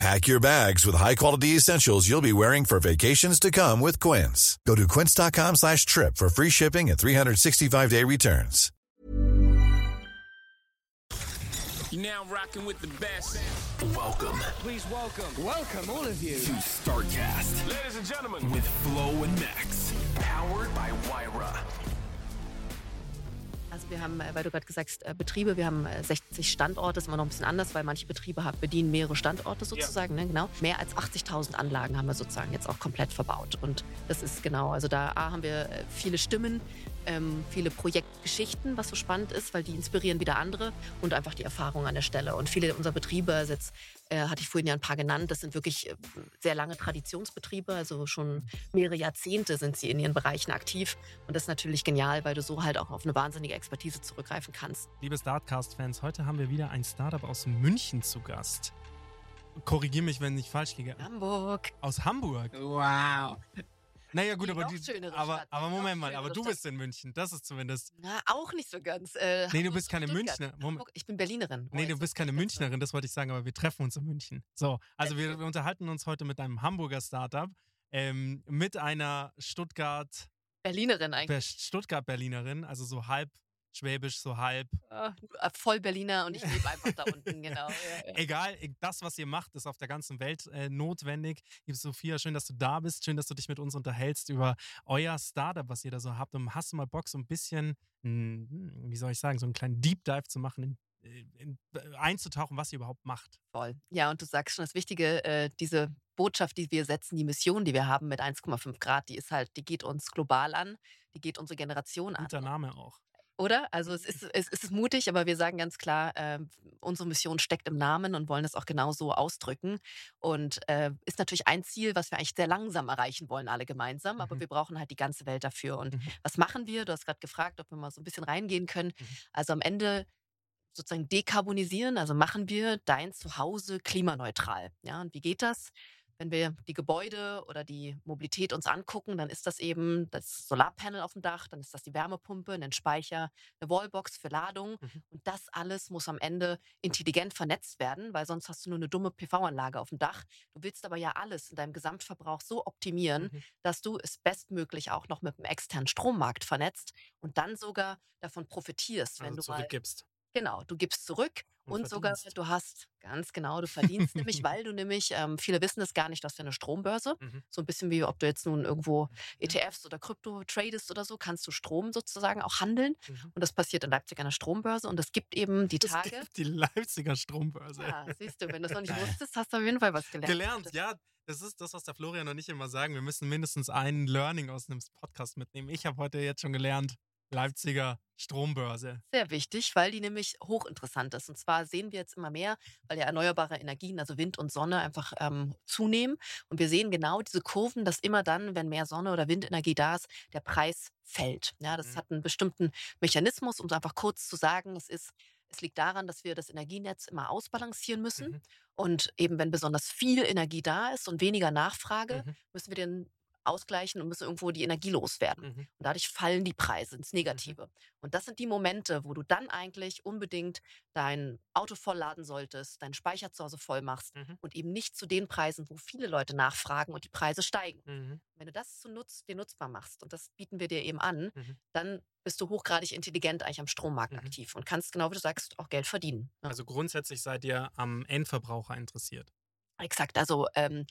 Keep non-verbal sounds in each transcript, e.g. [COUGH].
Pack your bags with high-quality essentials you'll be wearing for vacations to come with Quince. Go to quince.com slash trip for free shipping and 365-day returns. You're now rocking with the best. Welcome Please welcome. Welcome, all of you. to StarCast Ladies and gentlemen. with Flo and Max. Powered by Wyra. Also wir haben, äh, weil du gerade gesagt hast, äh, Betriebe, wir haben äh, 60 Standorte, ist immer noch ein bisschen anders, weil manche Betriebe bedienen mehrere Standorte sozusagen, ne, genau. Mehr als 80.000 Anlagen haben wir sozusagen jetzt auch komplett verbaut. Und das ist genau, also da A, haben wir äh, viele Stimmen, ähm, viele Projektgeschichten, was so spannend ist, weil die inspirieren wieder andere und einfach die Erfahrung an der Stelle. Und viele unserer Betriebe, also jetzt äh, hatte ich vorhin ja ein paar genannt, das sind wirklich äh, sehr lange Traditionsbetriebe, also schon mehrere Jahrzehnte sind sie in ihren Bereichen aktiv und das ist natürlich genial, weil du so halt auch auf eine wahnsinnige Expertise zurückgreifen kannst. Liebe Startcast-Fans, heute haben wir wieder ein Startup aus München zu Gast. Korrigier mich, wenn ich falsch liege. Hamburg. Aus Hamburg. Wow. Naja, gut, Die aber, die, schönere aber, Stadt, aber Moment mal, aber du Stadt. bist in München. Das ist zumindest. Na, auch nicht so ganz. Äh, Nee, du bist keine Stuttgart. Münchner. Moment. Ich bin Berlinerin. Oh, Nee, du bist keine Münchnerin, das wollte ich sagen, aber wir treffen uns in München. So, also wir, wir unterhalten uns heute mit einem Hamburger Startup, ähm, mit einer Stuttgart, Berlinerin eigentlich. Stuttgart-Berlinerin, also so halb schwäbisch, so halb. Ah, voll Berliner und ich lebe einfach da unten, [LAUGHS] genau. Ja, ja. Egal, das, was ihr macht, ist auf der ganzen Welt äh, notwendig. Liebe Sophia, schön, dass du da bist. Schön, dass du dich mit uns unterhältst über euer Startup, was ihr da so habt. Und hast du mal Bock, so ein bisschen, hm, wie soll ich sagen, so einen kleinen Deep Dive zu machen, in, in, in, einzutauchen, was ihr überhaupt macht? Voll. Ja, und du sagst schon das Wichtige, äh, diese Botschaft, die wir setzen, die Mission, die wir haben mit 1,5 Grad, die ist halt, die geht uns global an, die geht unsere Generation an. Guter Name auch. Oder? Also es ist, es ist mutig, aber wir sagen ganz klar, äh, unsere Mission steckt im Namen und wollen es auch genau so ausdrücken. Und äh, ist natürlich ein Ziel, was wir eigentlich sehr langsam erreichen wollen, alle gemeinsam, aber Mhm. wir brauchen halt die ganze Welt dafür. Und Mhm. was machen wir? Du hast gerade gefragt, ob wir mal so ein bisschen reingehen können. Mhm. Also am Ende sozusagen dekarbonisieren, also machen wir dein Zuhause klimaneutral. Ja, und wie geht das? Wenn wir die Gebäude oder die Mobilität uns angucken, dann ist das eben das Solarpanel auf dem Dach, dann ist das die Wärmepumpe, ein Speicher, eine Wallbox für Ladung. Mhm. Und das alles muss am Ende intelligent vernetzt werden, weil sonst hast du nur eine dumme PV-Anlage auf dem Dach. Du willst aber ja alles in deinem Gesamtverbrauch so optimieren, Mhm. dass du es bestmöglich auch noch mit dem externen Strommarkt vernetzt und dann sogar davon profitierst, wenn Also du mal zurückgibst. Genau, du gibst zurück Und und, sogar du hast, ganz genau, du verdienst nämlich, [LAUGHS] weil du nämlich, ähm, viele wissen es gar nicht, hast ja eine Strombörse. Mhm. So ein bisschen wie, ob du jetzt nun irgendwo ETFs oder Krypto tradest oder so, kannst du Strom sozusagen auch handeln. Mhm. Und das passiert in Leipzig an der Strombörse. Und es gibt eben die Es Tage. gibt die Leipziger Strombörse. Ja, siehst du, wenn du es noch nicht [LAUGHS] wusstest, hast du auf jeden Fall was gelernt. Gelernt, ja. Das ist das, was der Florian und ich immer sagen. Wir müssen mindestens ein Learning aus einem Podcast mitnehmen. Ich habe heute jetzt schon gelernt, Leipziger Strombörse. Sehr wichtig, weil die nämlich hochinteressant ist. Und zwar sehen wir jetzt immer mehr, weil ja erneuerbare Energien, also Wind und Sonne, einfach ähm, zunehmen. Und wir sehen genau diese Kurven, dass immer dann, wenn mehr Sonne oder Windenergie da ist, der Preis fällt. Ja, das Mhm. hat einen bestimmten Mechanismus, um es einfach kurz zu sagen. Es ist es liegt daran, dass wir das Energienetz immer ausbalancieren müssen. Mhm. Und eben, wenn besonders viel Energie da ist und weniger Nachfrage, Mhm. müssen wir den ausgleichen und müssen irgendwo die Energie loswerden. Mhm. Und dadurch fallen die Preise ins Negative. Und das sind die Momente, wo du dann eigentlich unbedingt dein Auto vollladen solltest, deinen Speicher zu Hause voll machst Mhm. und eben nicht zu den Preisen, wo viele Leute nachfragen und die Preise steigen. Mhm. Wenn du das zu nutz, dir nutzbar machst, und das bieten wir dir eben an, Mhm. dann bist du hochgradig intelligent eigentlich am Strommarkt Mhm. aktiv und kannst, genau wie du sagst, auch Geld verdienen. Ja. Also grundsätzlich seid ihr am Endverbraucher interessiert. Exakt. Also ähm,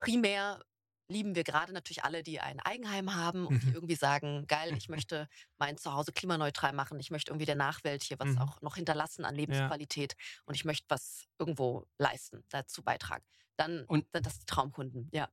primär lieben wir gerade natürlich alle, die ein Eigenheim haben und die Mhm. irgendwie sagen, geil, ich [LAUGHS] möchte mein Zuhause klimaneutral machen, ich möchte irgendwie der Nachwelt hier was Mhm. auch noch hinterlassen an Lebensqualität und ich möchte was irgendwo leisten, dazu beitragen. Dann Und- sind das die Traumkunden, ja.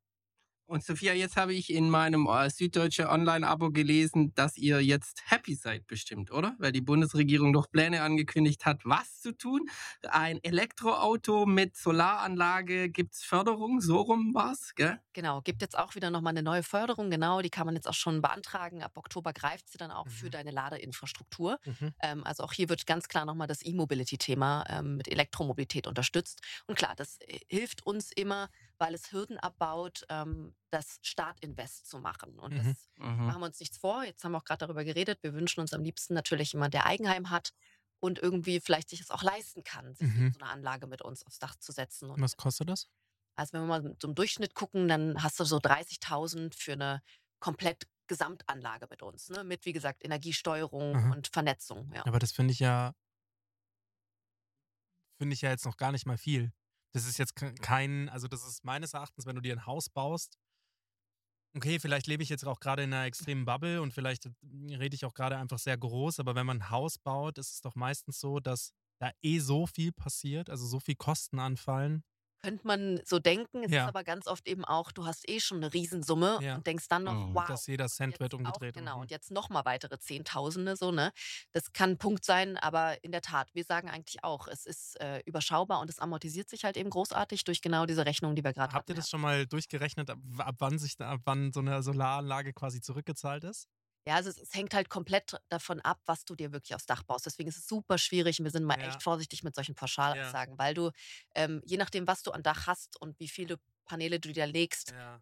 Und Sophia, jetzt habe ich in meinem äh, Süddeutsche Online-Abo gelesen, dass ihr jetzt happy seid bestimmt, oder? Weil die Bundesregierung doch Pläne angekündigt hat, was zu tun. Ein Elektroauto mit Solaranlage, gibt's Förderung, so rum war's, gell? Genau, gibt jetzt auch wieder nochmal eine neue Förderung, genau, die kann man jetzt auch schon beantragen. Ab Oktober greift sie dann auch für Mhm. deine Ladeinfrastruktur. Mhm. Ähm, also auch hier wird ganz klar nochmal das E-Mobility-Thema ähm, mit Elektromobilität unterstützt. Und klar, das äh, hilft uns immer, weil es Hürden abbaut, ähm, das Startinvest zu machen. Und Mhm. das Mhm. machen wir uns nichts vor. Jetzt haben wir auch gerade darüber geredet. Wir wünschen uns am liebsten natürlich jemand, der Eigenheim hat und irgendwie vielleicht sich es auch leisten kann, sich Mhm. so eine Anlage mit uns aufs Dach zu setzen. Und Was kostet das? also wenn wir mal so im Durchschnitt gucken, dann hast du so 30.000 für eine komplett Gesamtanlage mit uns. Ne? Mit, wie gesagt, Energiesteuerung Aha. und Vernetzung. Ja. Aber das finde ich ja, finde ich ja jetzt noch gar nicht mal viel. Das ist jetzt ke- kein, also das ist meines Erachtens, wenn du dir ein Haus baust, okay, vielleicht lebe ich jetzt auch gerade in einer extremen Bubble und vielleicht rede ich auch gerade einfach sehr groß, aber wenn man ein Haus baut, ist es doch meistens so, dass da eh so viel passiert, also so viel Kosten anfallen. Könnte man so denken, es Ja. ist aber ganz oft eben auch, du hast eh schon eine Riesensumme Ja. und denkst dann noch, Mhm. wow. dass jeder Cent wird auch- umgedreht. Genau, Mhm. und jetzt nochmal weitere Zehntausende, so, ne? Das kann ein Punkt sein, aber in der Tat, wir sagen eigentlich auch, es ist äh, überschaubar und es amortisiert sich halt eben großartig durch genau diese Rechnung, die wir gerade Habt ihr hatten, das schon mal durchgerechnet, ab, ab wann sich ab wann so eine Solaranlage quasi zurückgezahlt ist? Ja, also es, es hängt halt komplett davon ab, was du dir wirklich aufs Dach baust. Deswegen ist es super schwierig und wir sind mal Ja. echt vorsichtig mit solchen Pauschalaussagen, Ja. weil du, ähm, je nachdem, was du an Dach hast und wie viele Paneele du dir legst, Ja,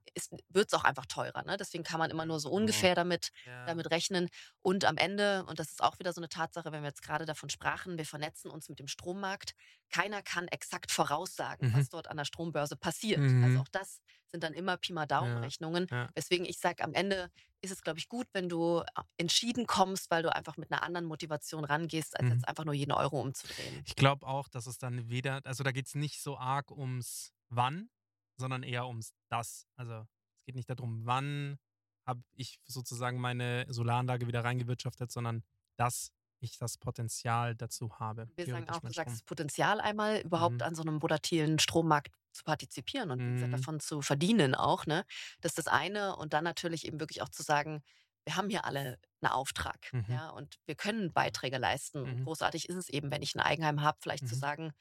wird es auch einfach teurer. Ne? Deswegen kann man immer nur so Mhm. ungefähr damit, ja. damit rechnen. Und am Ende, und das ist auch wieder so eine Tatsache, wenn wir jetzt gerade davon sprachen, wir vernetzen uns mit dem Strommarkt. Keiner kann exakt voraussagen, Mhm. was dort an der Strombörse passiert. Mhm. Also auch das sind dann immer Pi mal Daumen-Rechnungen. ja. Weswegen ich sage, am Ende ist es, glaube ich, gut, wenn du äh, entschieden kommst, weil du einfach mit einer anderen Motivation rangehst, als Mhm. jetzt einfach nur jeden Euro umzudrehen. Ich glaube auch, dass es dann weder, also da geht es nicht so arg ums Wann, sondern eher ums Das. Also es geht nicht darum, wann habe ich sozusagen meine Solaranlage wieder reingewirtschaftet, sondern dass ich das Potenzial dazu habe. Wir sagen auch, du mit sagst Strom. das Potenzial einmal, überhaupt Mhm. an so einem volatilen Strommarkt zu partizipieren und gesagt, Mhm. davon zu verdienen auch. Ne? Das ist das eine. Und dann natürlich eben wirklich auch zu sagen, wir haben hier alle einen Auftrag. Mhm. Ja, und wir können Beiträge leisten. Mhm. großartig ist es eben, wenn ich ein Eigenheim habe, vielleicht zu Mhm. sagen,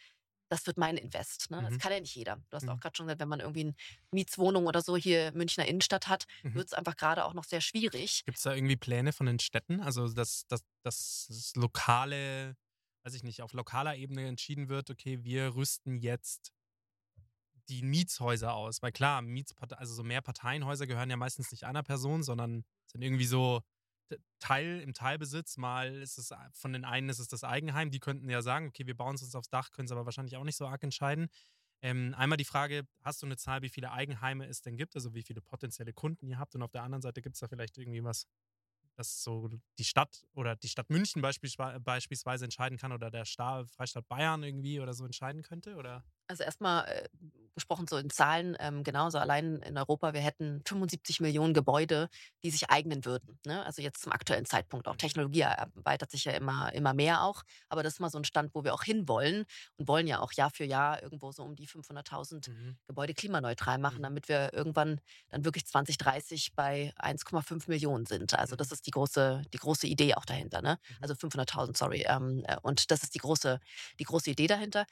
das wird mein Invest. Ne? Das Mhm. kann ja nicht jeder. Du hast auch Mhm. gerade schon gesagt, wenn man irgendwie eine Mietswohnung oder so hier Münchner Innenstadt hat, Mhm. wird es einfach gerade auch noch sehr schwierig. Gibt es da irgendwie Pläne von den Städten? Also, dass, dass das lokale, weiß ich nicht, auf lokaler Ebene entschieden wird, okay, wir rüsten jetzt die Mietshäuser aus. Weil klar, Mietsparte also so Mehrparteienhäuser gehören ja meistens nicht einer Person, sondern sind irgendwie so Teil im Teilbesitz. Mal ist es von den einen ist es das Eigenheim, die könnten ja sagen, okay, wir bauen es uns aufs Dach, können es aber wahrscheinlich auch nicht so arg entscheiden. Ähm, einmal die Frage, hast du eine Zahl, wie viele Eigenheime es denn gibt, also wie viele potenzielle Kunden ihr habt? Und auf der anderen Seite gibt es da vielleicht irgendwie was, das so die Stadt oder die Stadt München beispielsweise, entscheiden kann oder der Sta Freistaat Bayern irgendwie oder so entscheiden könnte? Oder? Also erstmal äh, gesprochen so in Zahlen, ähm, genauso allein in Europa, wir hätten 75 Millionen Gebäude, die sich eignen würden. Ne? Also jetzt zum aktuellen Zeitpunkt. Auch Technologie erweitert sich ja immer, immer mehr auch. Aber das ist mal so ein Stand, wo wir auch hinwollen und wollen ja auch Jahr für Jahr irgendwo so um die 500.000 Mhm. Gebäude klimaneutral machen, Mhm. damit wir irgendwann dann wirklich 2030 bei 1,5 Millionen sind. Also Mhm. das ist die große, die große Idee auch dahinter. Ne? Mhm. Also 500.000, sorry. Ähm, äh, und das ist die große, die große Idee dahinter.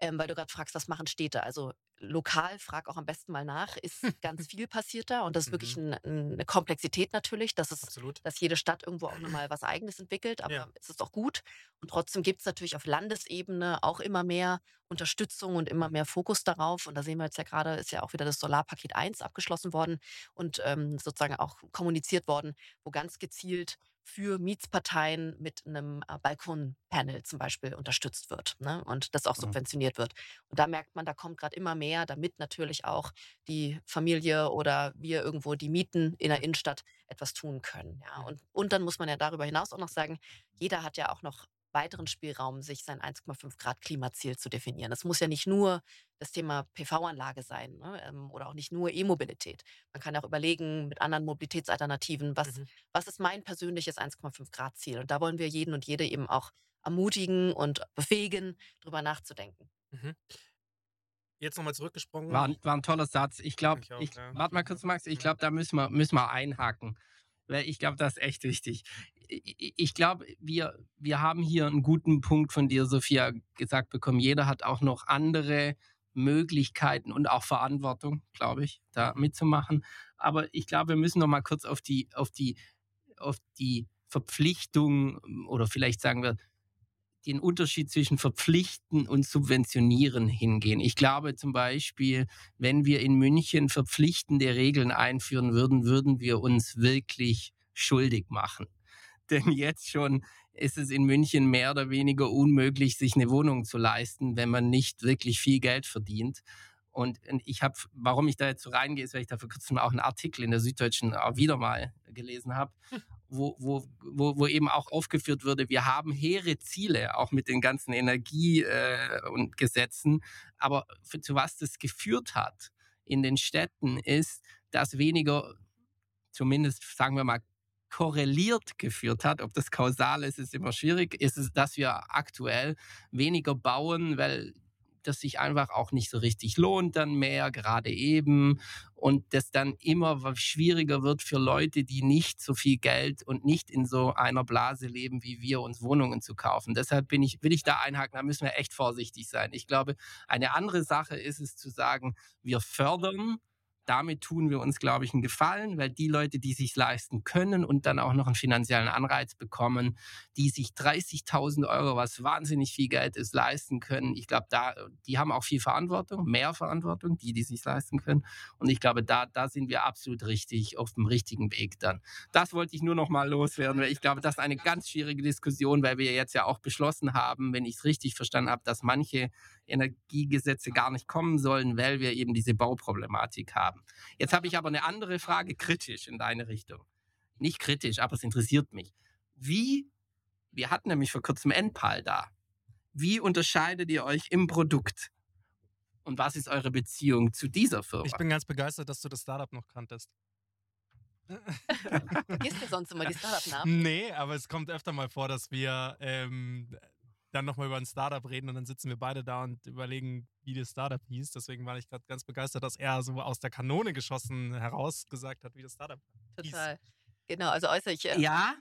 Ähm, weil du gerade fragst, was machen Städte? Also lokal, frag auch am besten mal nach, ist [LAUGHS] ganz viel passiert da. Und das ist wirklich ein, ein, eine Komplexität natürlich, dass es Absolut. dass jede Stadt irgendwo auch nochmal [CLEARS THROAT] was Eigenes entwickelt, aber Ja. es ist auch gut. Und trotzdem gibt es natürlich auf Landesebene auch immer mehr Unterstützung und immer mehr Fokus darauf. Und da sehen wir jetzt ja gerade, ist ja auch wieder das Solarpaket 1 abgeschlossen worden und ähm, sozusagen auch kommuniziert worden, wo ganz gezielt für Mietsparteien mit einem äh, Balkonpanel zum Beispiel unterstützt wird ne? und das auch Mhm. subventioniert wird. Und da merkt man, da kommt gerade immer mehr, damit natürlich auch die Familie oder wir irgendwo die Mieten in der Innenstadt etwas tun können. Ja. Und, und dann muss man ja darüber hinaus auch noch sagen, jeder hat ja auch noch weiteren Spielraum, sich sein 1,5 Grad Klimaziel zu definieren. Das muss ja nicht nur das Thema PV-Anlage sein ne? ähm, oder auch nicht nur E-Mobilität. Man kann auch überlegen mit anderen Mobilitätsalternativen, was, Mhm. was ist mein persönliches 1,5 Grad Ziel. Und da wollen wir jeden und jede eben auch ermutigen und befähigen, darüber nachzudenken. Mhm. jetzt nochmal zurückgesprungen. War, ein- war ein toller Satz. Ich glaube, Ich auch, ich, ja. warte mal kurz, Max. Ich glaube, da müssen wir, müssen wir einhaken. Weil ich glaube, das ist echt wichtig. Ich, glaube, wir, wir haben hier einen guten Punkt von dir, Sophia, gesagt bekommen. Jeder hat auch noch andere Möglichkeiten und auch Verantwortung, glaube ich, da mitzumachen. Aber ich glaube, wir müssen noch mal kurz auf die, auf die, auf die Verpflichtung oder vielleicht sagen wir den Unterschied zwischen verpflichten und subventionieren hingehen. Ich glaube zum Beispiel, wenn wir in München verpflichtende Regeln einführen würden, würden wir uns wirklich schuldig machen. Denn jetzt schon ist es in München mehr oder weniger unmöglich, sich eine Wohnung zu leisten, wenn man nicht wirklich viel Geld verdient. Und ich habe, warum ich da jetzt so reingehe, ist, weil ich da vor kurzem auch einen Artikel in der Süddeutschen auch wieder mal gelesen habe, wo, wo, wo, wo eben auch aufgeführt wurde, wir haben hehre Ziele, auch mit den ganzen Energie- äh, und Gesetzen. Aber für, zu was das geführt hat in den Städten ist, dass weniger, zumindest sagen wir mal, korreliert geführt hat. Ob das kausal ist, ist immer schwierig. Ist es, dass wir aktuell weniger bauen, weil das sich einfach auch nicht so richtig lohnt dann mehr, gerade eben. Und das dann immer schwieriger wird für Leute, die nicht so viel Geld und nicht in so einer Blase leben wie wir, uns Wohnungen zu kaufen. Deshalb bin ich, will ich da einhaken, da müssen wir echt vorsichtig sein. Ich glaube, eine andere Sache ist es zu sagen, wir fördern damit tun wir uns, glaube ich, einen Gefallen, weil die Leute, die sich leisten können und dann auch noch einen finanziellen Anreiz bekommen, die sich 30.000 Euro, was wahnsinnig viel Geld ist, leisten können, ich glaube, da, die haben auch viel Verantwortung, mehr Verantwortung, die, die sich leisten können. Und ich glaube, da, da sind wir absolut richtig auf dem richtigen Weg dann. Das wollte ich nur noch mal loswerden, weil ich glaube, das ist eine ganz schwierige Diskussion, weil wir jetzt ja auch beschlossen haben, wenn ich es richtig verstanden habe, dass manche Energiegesetze gar nicht kommen sollen, weil wir eben diese Bauproblematik haben. Jetzt habe ich aber eine andere Frage, kritisch in deine Richtung. Nicht kritisch, aber es interessiert mich. Wie, wir hatten nämlich vor kurzem Enpal da. Wie unterscheidet ihr euch im Produkt? Und was ist eure Beziehung zu dieser Firma? Ich bin ganz begeistert, dass du das Startup noch kanntest. [LAUGHS] Vergisst du sonst immer die Startup-Namen? Nee, aber es kommt öfter mal vor, dass wir ähm, dann nochmal über ein Startup reden und dann sitzen wir beide da und überlegen, wie das Startup hieß. Deswegen war ich gerade ganz begeistert, dass er so aus der Kanone geschossen heraus gesagt hat, wie das Startup hieß. Total. Genau, also äußerlich. Äh, Ja,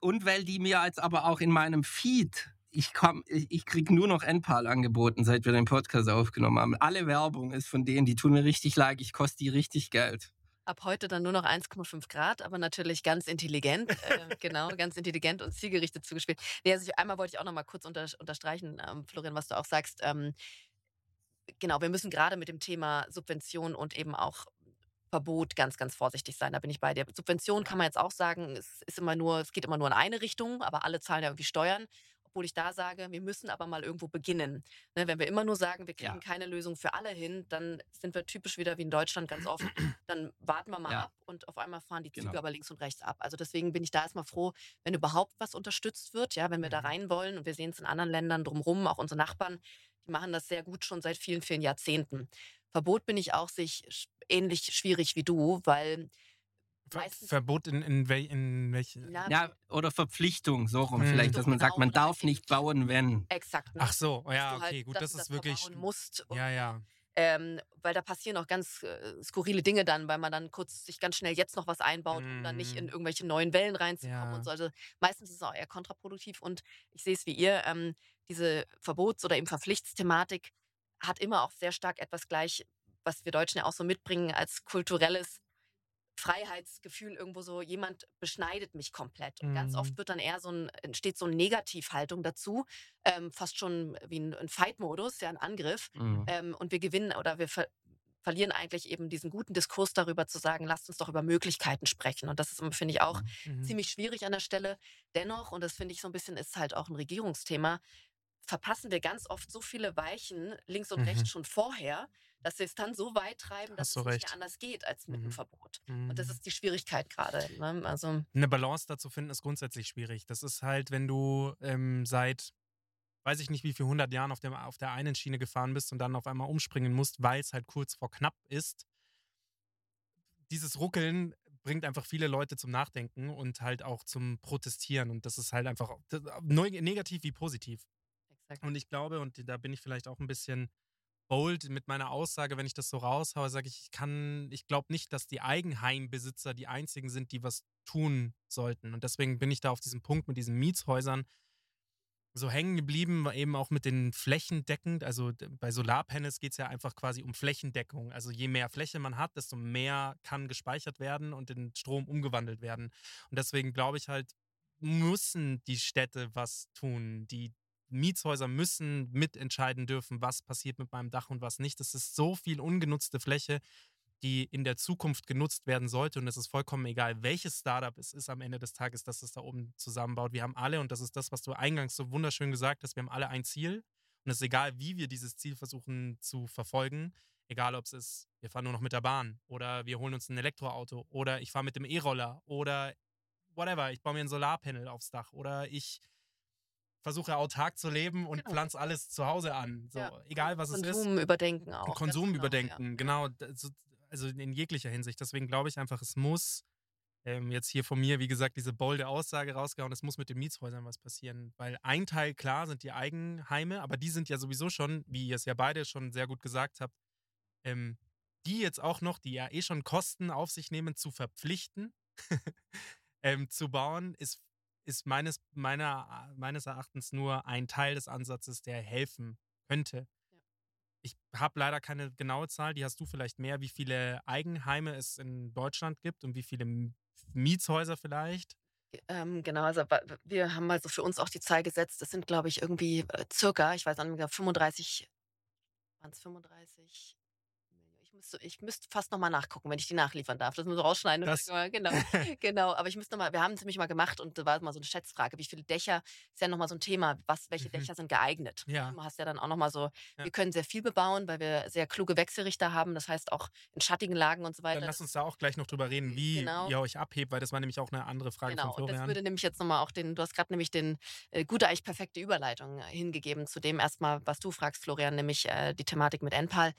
und weil die mir jetzt aber auch in meinem Feed, ich, komm, ich, ich kriege nur noch Enpal angeboten, seit wir den Podcast aufgenommen haben. Alle Werbung ist von denen, die tun mir richtig leid, ich koste die richtig Geld. Ab heute dann nur noch 1,5 Grad, aber natürlich ganz intelligent, äh, [LAUGHS] genau, ganz intelligent und zielgerichtet zugespielt. Nee, also ich, einmal wollte ich auch noch mal kurz unter, unterstreichen, ähm, Florian, was du auch sagst. Ähm, genau, wir müssen gerade mit dem Thema Subvention und eben auch Verbot ganz, ganz vorsichtig sein. Da bin ich bei dir. Subvention kann man jetzt auch sagen, es ist immer nur, es geht immer nur in eine Richtung, aber alle zahlen ja irgendwie Steuern. Obwohl ich da sage, wir müssen aber mal irgendwo beginnen. Ne, wenn wir immer nur sagen, wir kriegen Ja. keine Lösung für alle hin, dann sind wir typisch wieder wie in Deutschland ganz oft. [CLEARS THROAT] Dann warten wir mal Ja. ab und auf einmal fahren die Züge Genau. aber links und rechts ab. Also deswegen bin ich da erstmal froh, wenn überhaupt was unterstützt wird, ja, wenn wir da Mhm. rein wollen und wir sehen es in anderen Ländern drumherum, auch unsere Nachbarn, die machen das sehr gut schon seit vielen, vielen Jahrzehnten. Verbot bin ich auch sich ähnlich schwierig wie du, weil Ver meistens Verbot in, in, wel, in welchen. Ja, oder Verpflichtung, so rum Hm. vielleicht, dass man sagt, man darf nicht bauen, wenn. exakt. ne? Ach so, ja, halt okay, gut, das das ist wirklich. verbauen musst. Ja, ja. Ähm, weil da passieren auch ganz äh, skurrile Dinge dann, weil man dann kurz sich ganz schnell jetzt noch was einbaut, um dann nicht in Mhm. irgendwelche neuen Wellen reinzukommen Ja. und so. Also meistens ist es auch eher kontraproduktiv und ich sehe es wie ihr, ähm, diese Verbots- oder eben Verpflichtsthematik hat immer auch sehr stark etwas gleich, was wir Deutschen ja auch so mitbringen als kulturelles Freiheitsgefühl irgendwo so, jemand beschneidet mich komplett. Und ganz Mhm. oft wird dann eher so ein, entsteht so eine Negativhaltung dazu, ähm, fast schon wie ein, ein Fight-Modus, ja, ein Angriff. Mhm. Ähm, und wir gewinnen oder wir ver verlieren eigentlich eben diesen guten Diskurs darüber zu sagen, lasst uns doch über Möglichkeiten sprechen. Und das ist, finde ich, auch Mhm. ziemlich schwierig an der Stelle. Dennoch, und das finde ich so ein bisschen, ist halt auch ein Regierungsthema, verpassen wir ganz oft so viele Weichen links und Mhm. rechts schon vorher, dass wir es dann so weit treiben, dass es nicht recht. mehr anders geht als mit Mhm. einem Verbot. Und das Mhm. ist die Schwierigkeit gerade. Ne? Also, Eine Balance dazu finden ist grundsätzlich schwierig. Das ist halt, wenn du ähm, seit, weiß ich nicht wie viel, 100 Jahren auf, dem, auf der einen Schiene gefahren bist und dann auf einmal umspringen musst, weil es halt kurz vor knapp ist. Dieses Ruckeln bringt einfach viele Leute zum Nachdenken und halt auch zum Protestieren. Und das ist halt einfach das- neu- negativ wie positiv. exakt. Und ich glaube, und da bin ich vielleicht auch ein bisschen bold mit meiner Aussage, wenn ich das so raushaue, sage ich, ich kann, ich glaube nicht, dass die Eigenheimbesitzer die einzigen sind, die was tun sollten. Und deswegen bin ich da auf diesem Punkt mit diesen Mietshäusern so hängen geblieben, eben auch mit den flächendeckend. Also bei Solarpanels geht es ja einfach quasi um Flächendeckung. Also je mehr Fläche man hat, desto mehr kann gespeichert werden und in Strom umgewandelt werden. Und deswegen glaube ich halt, müssen die Städte was tun. Die Mietshäuser müssen mitentscheiden dürfen, was passiert mit meinem Dach und was nicht. Das ist so viel ungenutzte Fläche, die in der Zukunft genutzt werden sollte. Und es ist vollkommen egal, welches Startup es ist am Ende des Tages, das es da oben zusammenbaut. Wir haben alle, und das ist das, was du eingangs so wunderschön gesagt hast, wir haben alle ein Ziel. Und es ist egal, wie wir dieses Ziel versuchen zu verfolgen. Egal, ob es ist, wir fahren nur noch mit der Bahn oder wir holen uns ein Elektroauto oder ich fahre mit dem E-Roller oder whatever, ich baue mir ein Solarpanel aufs Dach oder ich versuche autark zu leben und genau. pflanze alles zu Hause an. So, ja. egal was Konsum es ist. Konsum überdenken auch. Konsum genau, überdenken, ja. genau also in jeglicher Hinsicht. Deswegen glaube ich einfach, es muss ähm, jetzt hier von mir, wie gesagt, diese bolde Aussage rausgehauen, es muss mit den Mietshäusern was passieren. Weil ein Teil, klar, sind die Eigenheime, aber die sind ja sowieso schon, wie ihr es ja beide schon sehr gut gesagt habt, ähm, die jetzt auch noch, die ja eh schon Kosten auf sich nehmen, zu verpflichten, [LAUGHS] ähm, zu bauen, ist, ist meines, meiner, meines Erachtens nur ein Teil des Ansatzes, der helfen könnte. Ich habe leider keine genaue Zahl, die hast du vielleicht mehr, wie viele Eigenheime es in Deutschland gibt und wie viele Mietshäuser vielleicht. Ähm, genau, also wir haben also für uns auch die Zahl gesetzt. Das sind, glaube ich, irgendwie äh, circa, ich weiß nicht, 35, waren es 35 müsste, ich müsste fast nochmal nachgucken, wenn ich die nachliefern darf. Das muss ich rausschneiden. Das genau, [LAUGHS] genau. Aber ich müsste nochmal, wir haben es nämlich mal gemacht und da war mal so eine Schätzfrage, wie viele Dächer, ist ja nochmal so ein Thema, was, welche mhm. Dächer sind geeignet. Ja. Du hast ja dann auch nochmal so, ja. wir können sehr viel bebauen, weil wir sehr kluge Wechselrichter haben, das heißt auch in schattigen Lagen und so weiter. Dann lass uns da auch gleich noch drüber reden, wie genau. ihr euch abhebt, weil das war nämlich auch eine andere Frage genau. von Florian. Genau, das würde nämlich jetzt nochmal auch den, du hast gerade nämlich den äh, gute, eigentlich perfekte Überleitung äh, hingegeben zu dem erstmal, was du fragst, Florian, nämlich äh, die Thematik mit Enpal.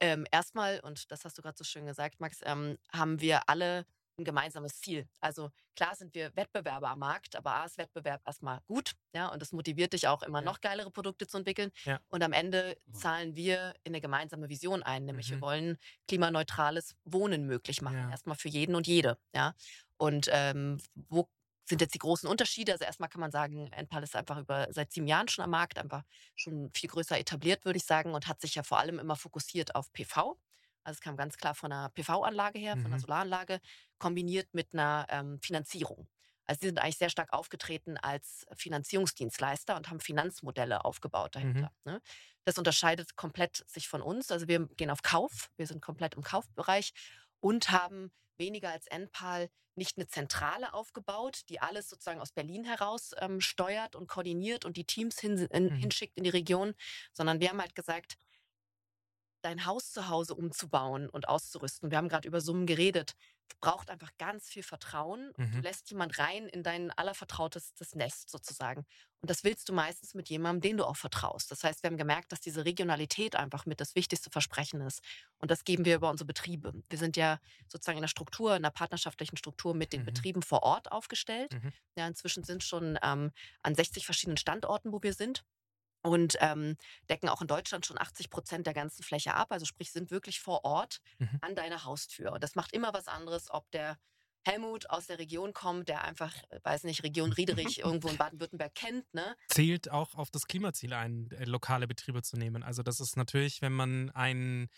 Ähm, erstmal, und das hast du gerade so schön gesagt, Max, ähm, haben wir alle ein gemeinsames Ziel. Also klar sind wir Wettbewerber am Markt, aber A ist Wettbewerb erstmal gut, ja, und das motiviert dich auch immer ja. noch geilere Produkte zu entwickeln. Ja. Und am Ende zahlen wir in eine gemeinsame Vision ein, nämlich mhm. wir wollen klimaneutrales Wohnen möglich machen, ja. erstmal für jeden und jede, ja. Und ähm, wo sind jetzt die großen Unterschiede. Also erstmal kann man sagen, Enpal ist einfach über seit sieben Jahren schon am Markt, einfach schon viel größer etabliert, würde ich sagen, und hat sich ja vor allem immer fokussiert auf PV. Also es kam ganz klar von einer PV-Anlage her, mhm. von einer Solaranlage, kombiniert mit einer ähm, Finanzierung. Also sie sind eigentlich sehr stark aufgetreten als Finanzierungsdienstleister und haben Finanzmodelle aufgebaut dahinter. Mhm. Ne? Das unterscheidet komplett sich von uns. Also wir gehen auf Kauf, wir sind komplett im Kaufbereich und haben weniger als NPAL nicht eine Zentrale aufgebaut, die alles sozusagen aus Berlin heraus ähm, steuert und koordiniert und die Teams hin, in, mhm. hinschickt in die Region, sondern wir haben halt gesagt, dein Haus zu Hause umzubauen und auszurüsten. Wir haben gerade über Summen geredet braucht einfach ganz viel Vertrauen. Und mhm. Du lässt jemand rein in dein allervertrautestes Nest sozusagen. Und das willst du meistens mit jemandem, den du auch vertraust. Das heißt, wir haben gemerkt, dass diese Regionalität einfach mit das wichtigste Versprechen ist. Und das geben wir über unsere Betriebe. Wir sind ja sozusagen in der Struktur, in der partnerschaftlichen Struktur mit den mhm. Betrieben vor Ort aufgestellt. Mhm. Ja, inzwischen sind schon ähm, an 60 verschiedenen Standorten, wo wir sind und ähm, decken auch in Deutschland schon 80 Prozent der ganzen Fläche ab. Also sprich, sind wirklich vor Ort mhm. an deiner Haustür. Und das macht immer was anderes, ob der Helmut aus der Region kommt, der einfach, äh, weiß nicht, Region Riederich irgendwo in Baden-Württemberg kennt. Ne? Zählt auch auf das Klimaziel ein, äh, lokale Betriebe zu nehmen. Also das ist natürlich, wenn man einen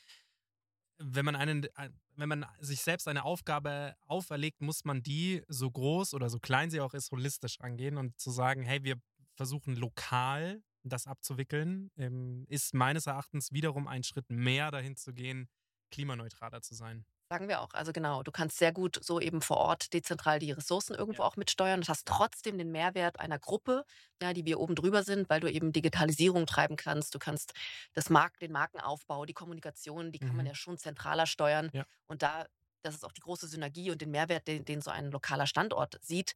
wenn man einen, wenn man sich selbst eine Aufgabe auferlegt, muss man die so groß oder so klein sie auch ist, holistisch angehen und zu sagen, hey, wir versuchen lokal das abzuwickeln, ähm, ist meines Erachtens wiederum ein Schritt mehr dahin zu gehen, klimaneutraler zu sein. Sagen wir auch. Also genau, du kannst sehr gut so eben vor Ort dezentral die Ressourcen irgendwo ja. auch mitsteuern und hast trotzdem den Mehrwert einer Gruppe, ja, die wir oben drüber sind, weil du eben Digitalisierung treiben kannst. Du kannst das Markt, den Markenaufbau, die Kommunikation, die kann mhm. man ja schon zentraler steuern. Ja. Und da das ist auch die große Synergie und den Mehrwert, den, den so ein lokaler Standort sieht,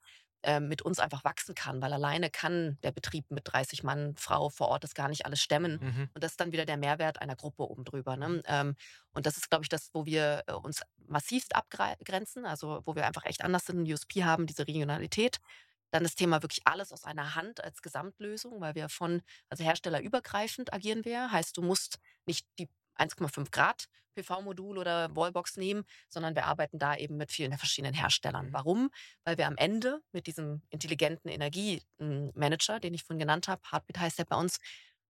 mit uns einfach wachsen kann, weil alleine kann der Betrieb mit 30 Mann, Frau vor Ort das gar nicht alles stemmen. Mhm. Und das ist dann wieder der Mehrwert einer Gruppe oben drüber. Ne? Ähm, und das ist, glaube ich, das, wo wir äh, uns massivst abgrenzen, also wo wir einfach echt anders sind, USP haben, diese Regionalität. Dann das Thema wirklich alles aus einer Hand als Gesamtlösung, weil wir von, also herstellerübergreifend agieren wir. Heißt, du musst nicht die 1,5 Grad PV-Modul oder Wallbox nehmen, sondern wir arbeiten da eben mit vielen verschiedenen Herstellern. Mhm. Warum? Weil wir am Ende mit diesem intelligenten Energiemanager, den ich vorhin genannt habe, Heartbeat heißt der bei uns,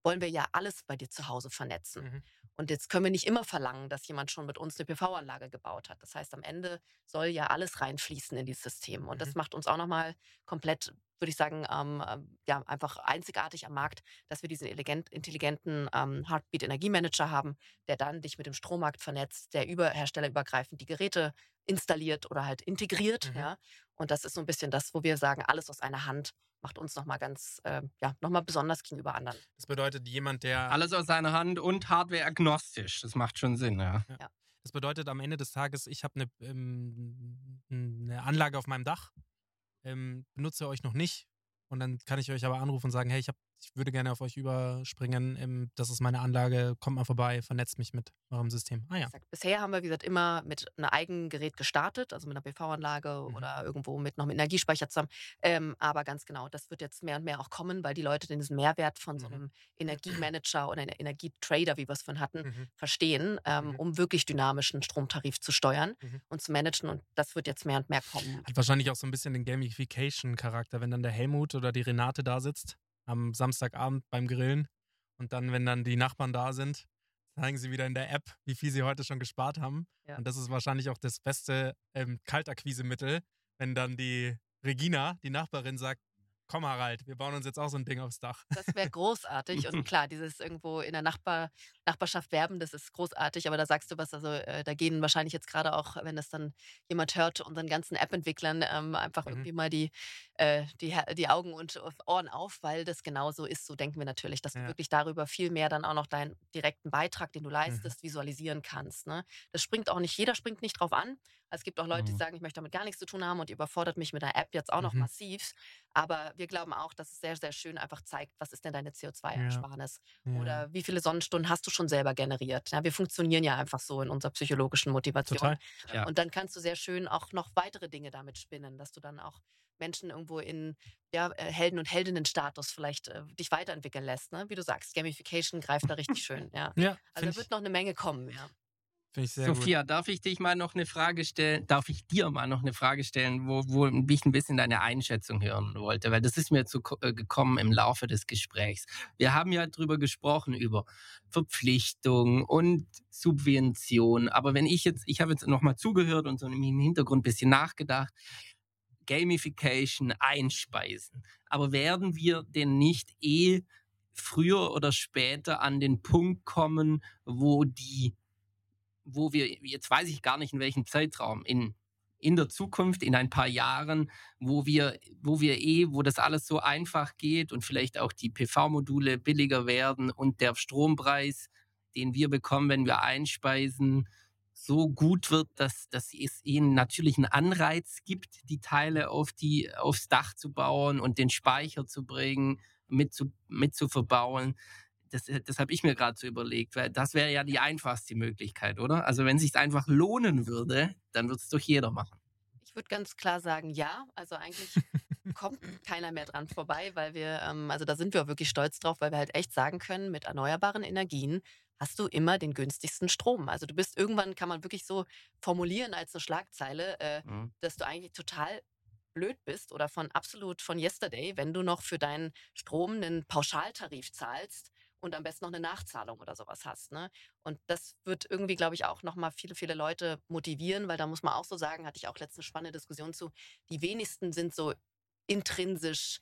wollen wir ja alles bei dir zu Hause vernetzen. Mhm. Und jetzt können wir nicht immer verlangen, dass jemand schon mit uns eine PV-Anlage gebaut hat. Das heißt, am Ende soll ja alles reinfließen in dieses System. Und das Mhm. macht uns auch nochmal komplett, würde ich sagen, ähm, ähm, ja, einfach einzigartig am Markt, dass wir diesen elegant, intelligenten ähm, Heartbeat Energiemanager haben, der dann dich mit dem Strommarkt vernetzt, der über herstellerübergreifend die Geräte installiert oder halt integriert. Mhm. Ja. Und das ist so ein bisschen das, wo wir sagen, alles aus einer Hand macht uns nochmal ganz, äh, ja, nochmal besonders gegenüber anderen. Das bedeutet, jemand, der. Alles aus seiner Hand und Hardware-agnostisch. Das macht schon Sinn, ja. Das bedeutet am Ende des Tages, ich habe eine, ähm, eine Anlage auf meinem Dach, ähm, benutze euch noch nicht. Und dann kann ich euch aber anrufen und sagen, hey, ich, hab, ich würde gerne auf euch überspringen. Ähm, das ist meine Anlage, kommt mal vorbei, vernetzt mich mit eurem System. Ah ja. Bisher haben wir, wie gesagt, immer mit einem eigenen Gerät gestartet, also mit einer PV-Anlage Mhm. oder irgendwo mit noch einem Energiespeicher zusammen. Ähm, aber ganz genau, das wird jetzt mehr und mehr auch kommen, weil die Leute diesen Mehrwert von so Mhm. einem Energiemanager oder einem Energietrader, wie wir es vorhin hatten, Mhm. verstehen, ähm, Mhm. um wirklich dynamischen Stromtarif zu steuern Mhm. und zu managen. Und das wird jetzt mehr und mehr kommen. Hat wahrscheinlich auch so ein bisschen den Gamification-Charakter, wenn dann der Helmut oder die Renate da sitzt am Samstagabend beim Grillen und dann, wenn dann die Nachbarn da sind, zeigen sie wieder in der App, wie viel sie heute schon gespart haben. Ja. Und das ist wahrscheinlich auch das beste ähm, Kaltakquisemittel, wenn dann die Regina, die Nachbarin, sagt, komm Harald, wir bauen uns jetzt auch so ein Ding aufs Dach. Das wäre [LAUGHS] großartig. Und klar, dieses irgendwo in der Nachbar, Nachbarschaft werben, das ist großartig. Aber da sagst du was, also äh, da gehen wahrscheinlich jetzt gerade auch, wenn das dann jemand hört, unseren ganzen App-Entwicklern ähm, einfach Mhm. irgendwie mal die, äh, die, die Augen und Ohren auf, weil das genauso ist. So denken wir natürlich, dass du Ja. wirklich darüber viel mehr dann auch noch deinen direkten Beitrag, den du Mhm. leistest, visualisieren kannst. Ne? Das springt auch nicht, jeder springt nicht drauf an. Es gibt auch Leute, die Mhm. sagen, ich möchte damit gar nichts zu tun haben und die überfordert mich mit der App jetzt auch noch Mhm. massiv. Aber wir glauben auch, dass es sehr, sehr schön einfach zeigt, was ist denn deine CO2-Ersparnis Ja. oder wie viele Sonnenstunden hast du schon selber generiert. Ja, wir funktionionieren ja einfach so in unserer psychologischen Motivation. Total. Ja. Und dann kannst du sehr schön auch noch weitere Dinge damit spinnen, dass du dann auch Menschen irgendwo in ja, äh, Helden- und Heldinnenstatus vielleicht äh, dich weiterentwickeln lässt. Ne? Wie du sagst, Gamification greift da richtig schön. Ja. [LAUGHS] Ja, Also da wird noch eine Menge kommen. Ja. Find ich sehr Sophia, darf ich dich mal noch eine Frage stellen? Darf ich dir mal noch eine Frage stellen, wo, wo ich ein bisschen deine Einschätzung hören wollte? Weil das ist mir zu, äh, gekommen im Laufe des Gesprächs. Wir haben ja drüber gesprochen, über Verpflichtung und Subvention. Aber wenn ich jetzt, ich habe jetzt nochmal zugehört und so im Hintergrund ein bisschen nachgedacht, Gamification einspeisen. Aber werden wir denn nicht eh früher oder später an den Punkt kommen, wo die wo wir, jetzt weiß ich gar nicht in welchem Zeitraum, in, in der Zukunft, in ein paar Jahren, wo wir, wo wir eh, wo das alles so einfach geht und vielleicht auch die PV-Module billiger werden und der Strompreis, den wir bekommen, wenn wir einspeisen, so gut wird, dass, dass es ihnen natürlich einen Anreiz gibt, die Teile auf die, aufs Dach zu bauen und den Speicher zu bringen, mit zu, mit zu verbauen das, das habe ich mir gerade so überlegt, weil das wäre ja die einfachste Möglichkeit, oder? Also wenn es sich einfach lohnen würde, dann würde es doch jeder machen. Ich würde ganz klar sagen, ja. Also eigentlich kommt keiner mehr dran vorbei, weil wir, ähm, also da sind wir auch wirklich stolz drauf, weil wir halt echt sagen können, mit erneuerbaren Energien hast du immer den günstigsten Strom. Also du bist irgendwann, kann man wirklich so formulieren als eine Schlagzeile, äh, Mhm. dass du eigentlich total blöd bist oder von absolut von yesterday, wenn du noch für deinen Strom einen Pauschaltarif zahlst und am besten noch eine Nachzahlung oder sowas hast. Ne? Und das wird irgendwie, glaube ich, auch nochmal viele, viele Leute motivieren, weil da muss man auch so sagen, hatte ich auch letztens eine spannende Diskussion zu, die wenigsten sind so intrinsisch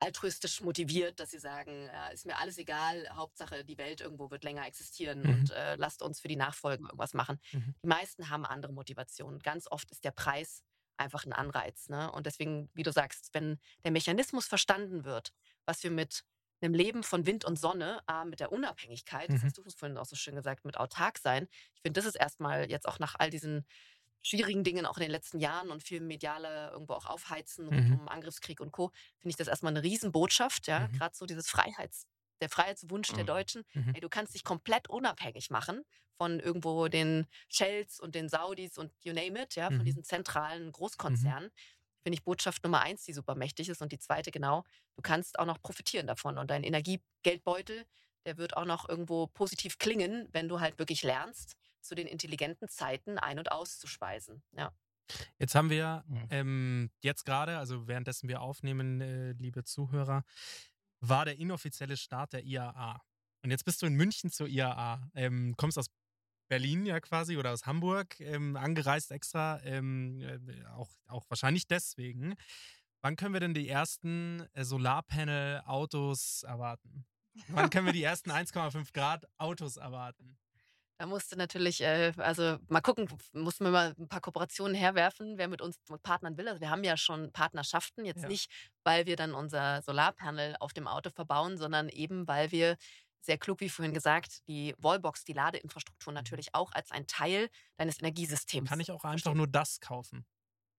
altruistisch motiviert, dass sie sagen, ja, ist mir alles egal, Hauptsache die Welt irgendwo wird länger existieren Mhm. und äh, lasst uns für die Nachfolgen irgendwas machen. Mhm. Die meisten haben andere Motivationen. Ganz oft ist der Preis einfach ein Anreiz. Ne? Und deswegen, wie du sagst, wenn der Mechanismus verstanden wird, was wir mit einem Leben von Wind und Sonne, A, mit der Unabhängigkeit, das Mhm. hast du vorhin auch so schön gesagt, mit autark sein. Ich finde, das ist erstmal jetzt auch nach all diesen schwierigen Dingen auch in den letzten Jahren und viel mediale irgendwo auch aufheizen rund Mhm. um Angriffskrieg und Co. finde ich das erstmal eine Riesenbotschaft, ja, Mhm. gerade so dieses Freiheits der Freiheitswunsch der Mhm. Deutschen. Mhm. Ey, du kannst dich komplett unabhängig machen von irgendwo den Shells und den Saudis und you name it, ja, von Mhm. diesen zentralen Großkonzernen. Finde ich Botschaft Nummer eins, die super mächtig ist. Und die zweite, genau, du kannst auch noch profitieren davon. Und dein Energiegeldbeutel, der wird auch noch irgendwo positiv klingen, wenn du halt wirklich lernst, zu den intelligenten Zeiten ein- und auszuspeisen. Ja. Jetzt haben wir Mhm. ähm, jetzt gerade, also währenddessen wir aufnehmen, äh, liebe Zuhörer, war der inoffizielle Start der IAA. Und jetzt bist du in München zur IAA. Ähm, kommst aus Berlin ja quasi oder aus Hamburg, ähm, angereist extra, ähm, äh, auch, auch wahrscheinlich deswegen. Wann können wir denn die ersten äh, Solarpanel-Autos erwarten? Wann können wir die ersten [LAUGHS] 1,5 Grad Autos erwarten? Da musste natürlich, äh, also mal gucken, mussten wir mal ein paar Kooperationen herwerfen, wer mit uns partnern will. Also wir haben ja schon Partnerschaften, jetzt Ja. nicht, weil wir dann unser Solarpanel auf dem Auto verbauen, sondern eben, weil wir sehr klug, wie vorhin gesagt, die Wallbox, die Ladeinfrastruktur natürlich auch als ein Teil deines Energiesystems. Mhm. Kann ich auch einfach verstehen. nur das kaufen?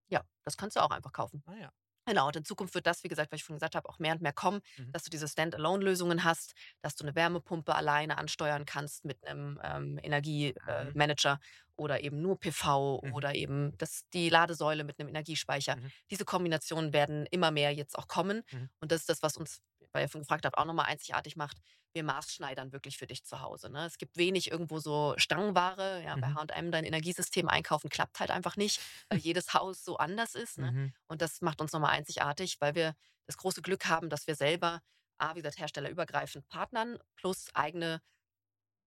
Ja, das kannst du auch einfach kaufen. Ah ja. Genau, und in Zukunft wird das, wie gesagt, was ich vorhin gesagt habe, auch mehr und mehr kommen, Mhm. dass du diese Standalone-Lösungen hast, dass du eine Wärmepumpe alleine ansteuern kannst mit einem ähm, Energiemanager äh, Mhm. Oder eben nur PV Mhm. oder eben das, die Ladesäule mit einem Energiespeicher. Mhm. Diese Kombinationen werden immer mehr jetzt auch kommen. Mhm. Und das ist das, was uns, weil ihr vorhin gefragt habt, auch nochmal einzigartig macht. Wir maßschneidern wirklich für dich zu Hause. Ne? Es gibt wenig irgendwo so Stangenware. Ja, Bei Mhm. HM dein Energiesystem einkaufen klappt halt einfach nicht, weil [LAUGHS] jedes Haus so anders ist. Ne? Mhm. Und das macht uns nochmal einzigartig, weil wir das große Glück haben, dass wir selber, A, wie gesagt, herstellerübergreifend partnern, plus eigene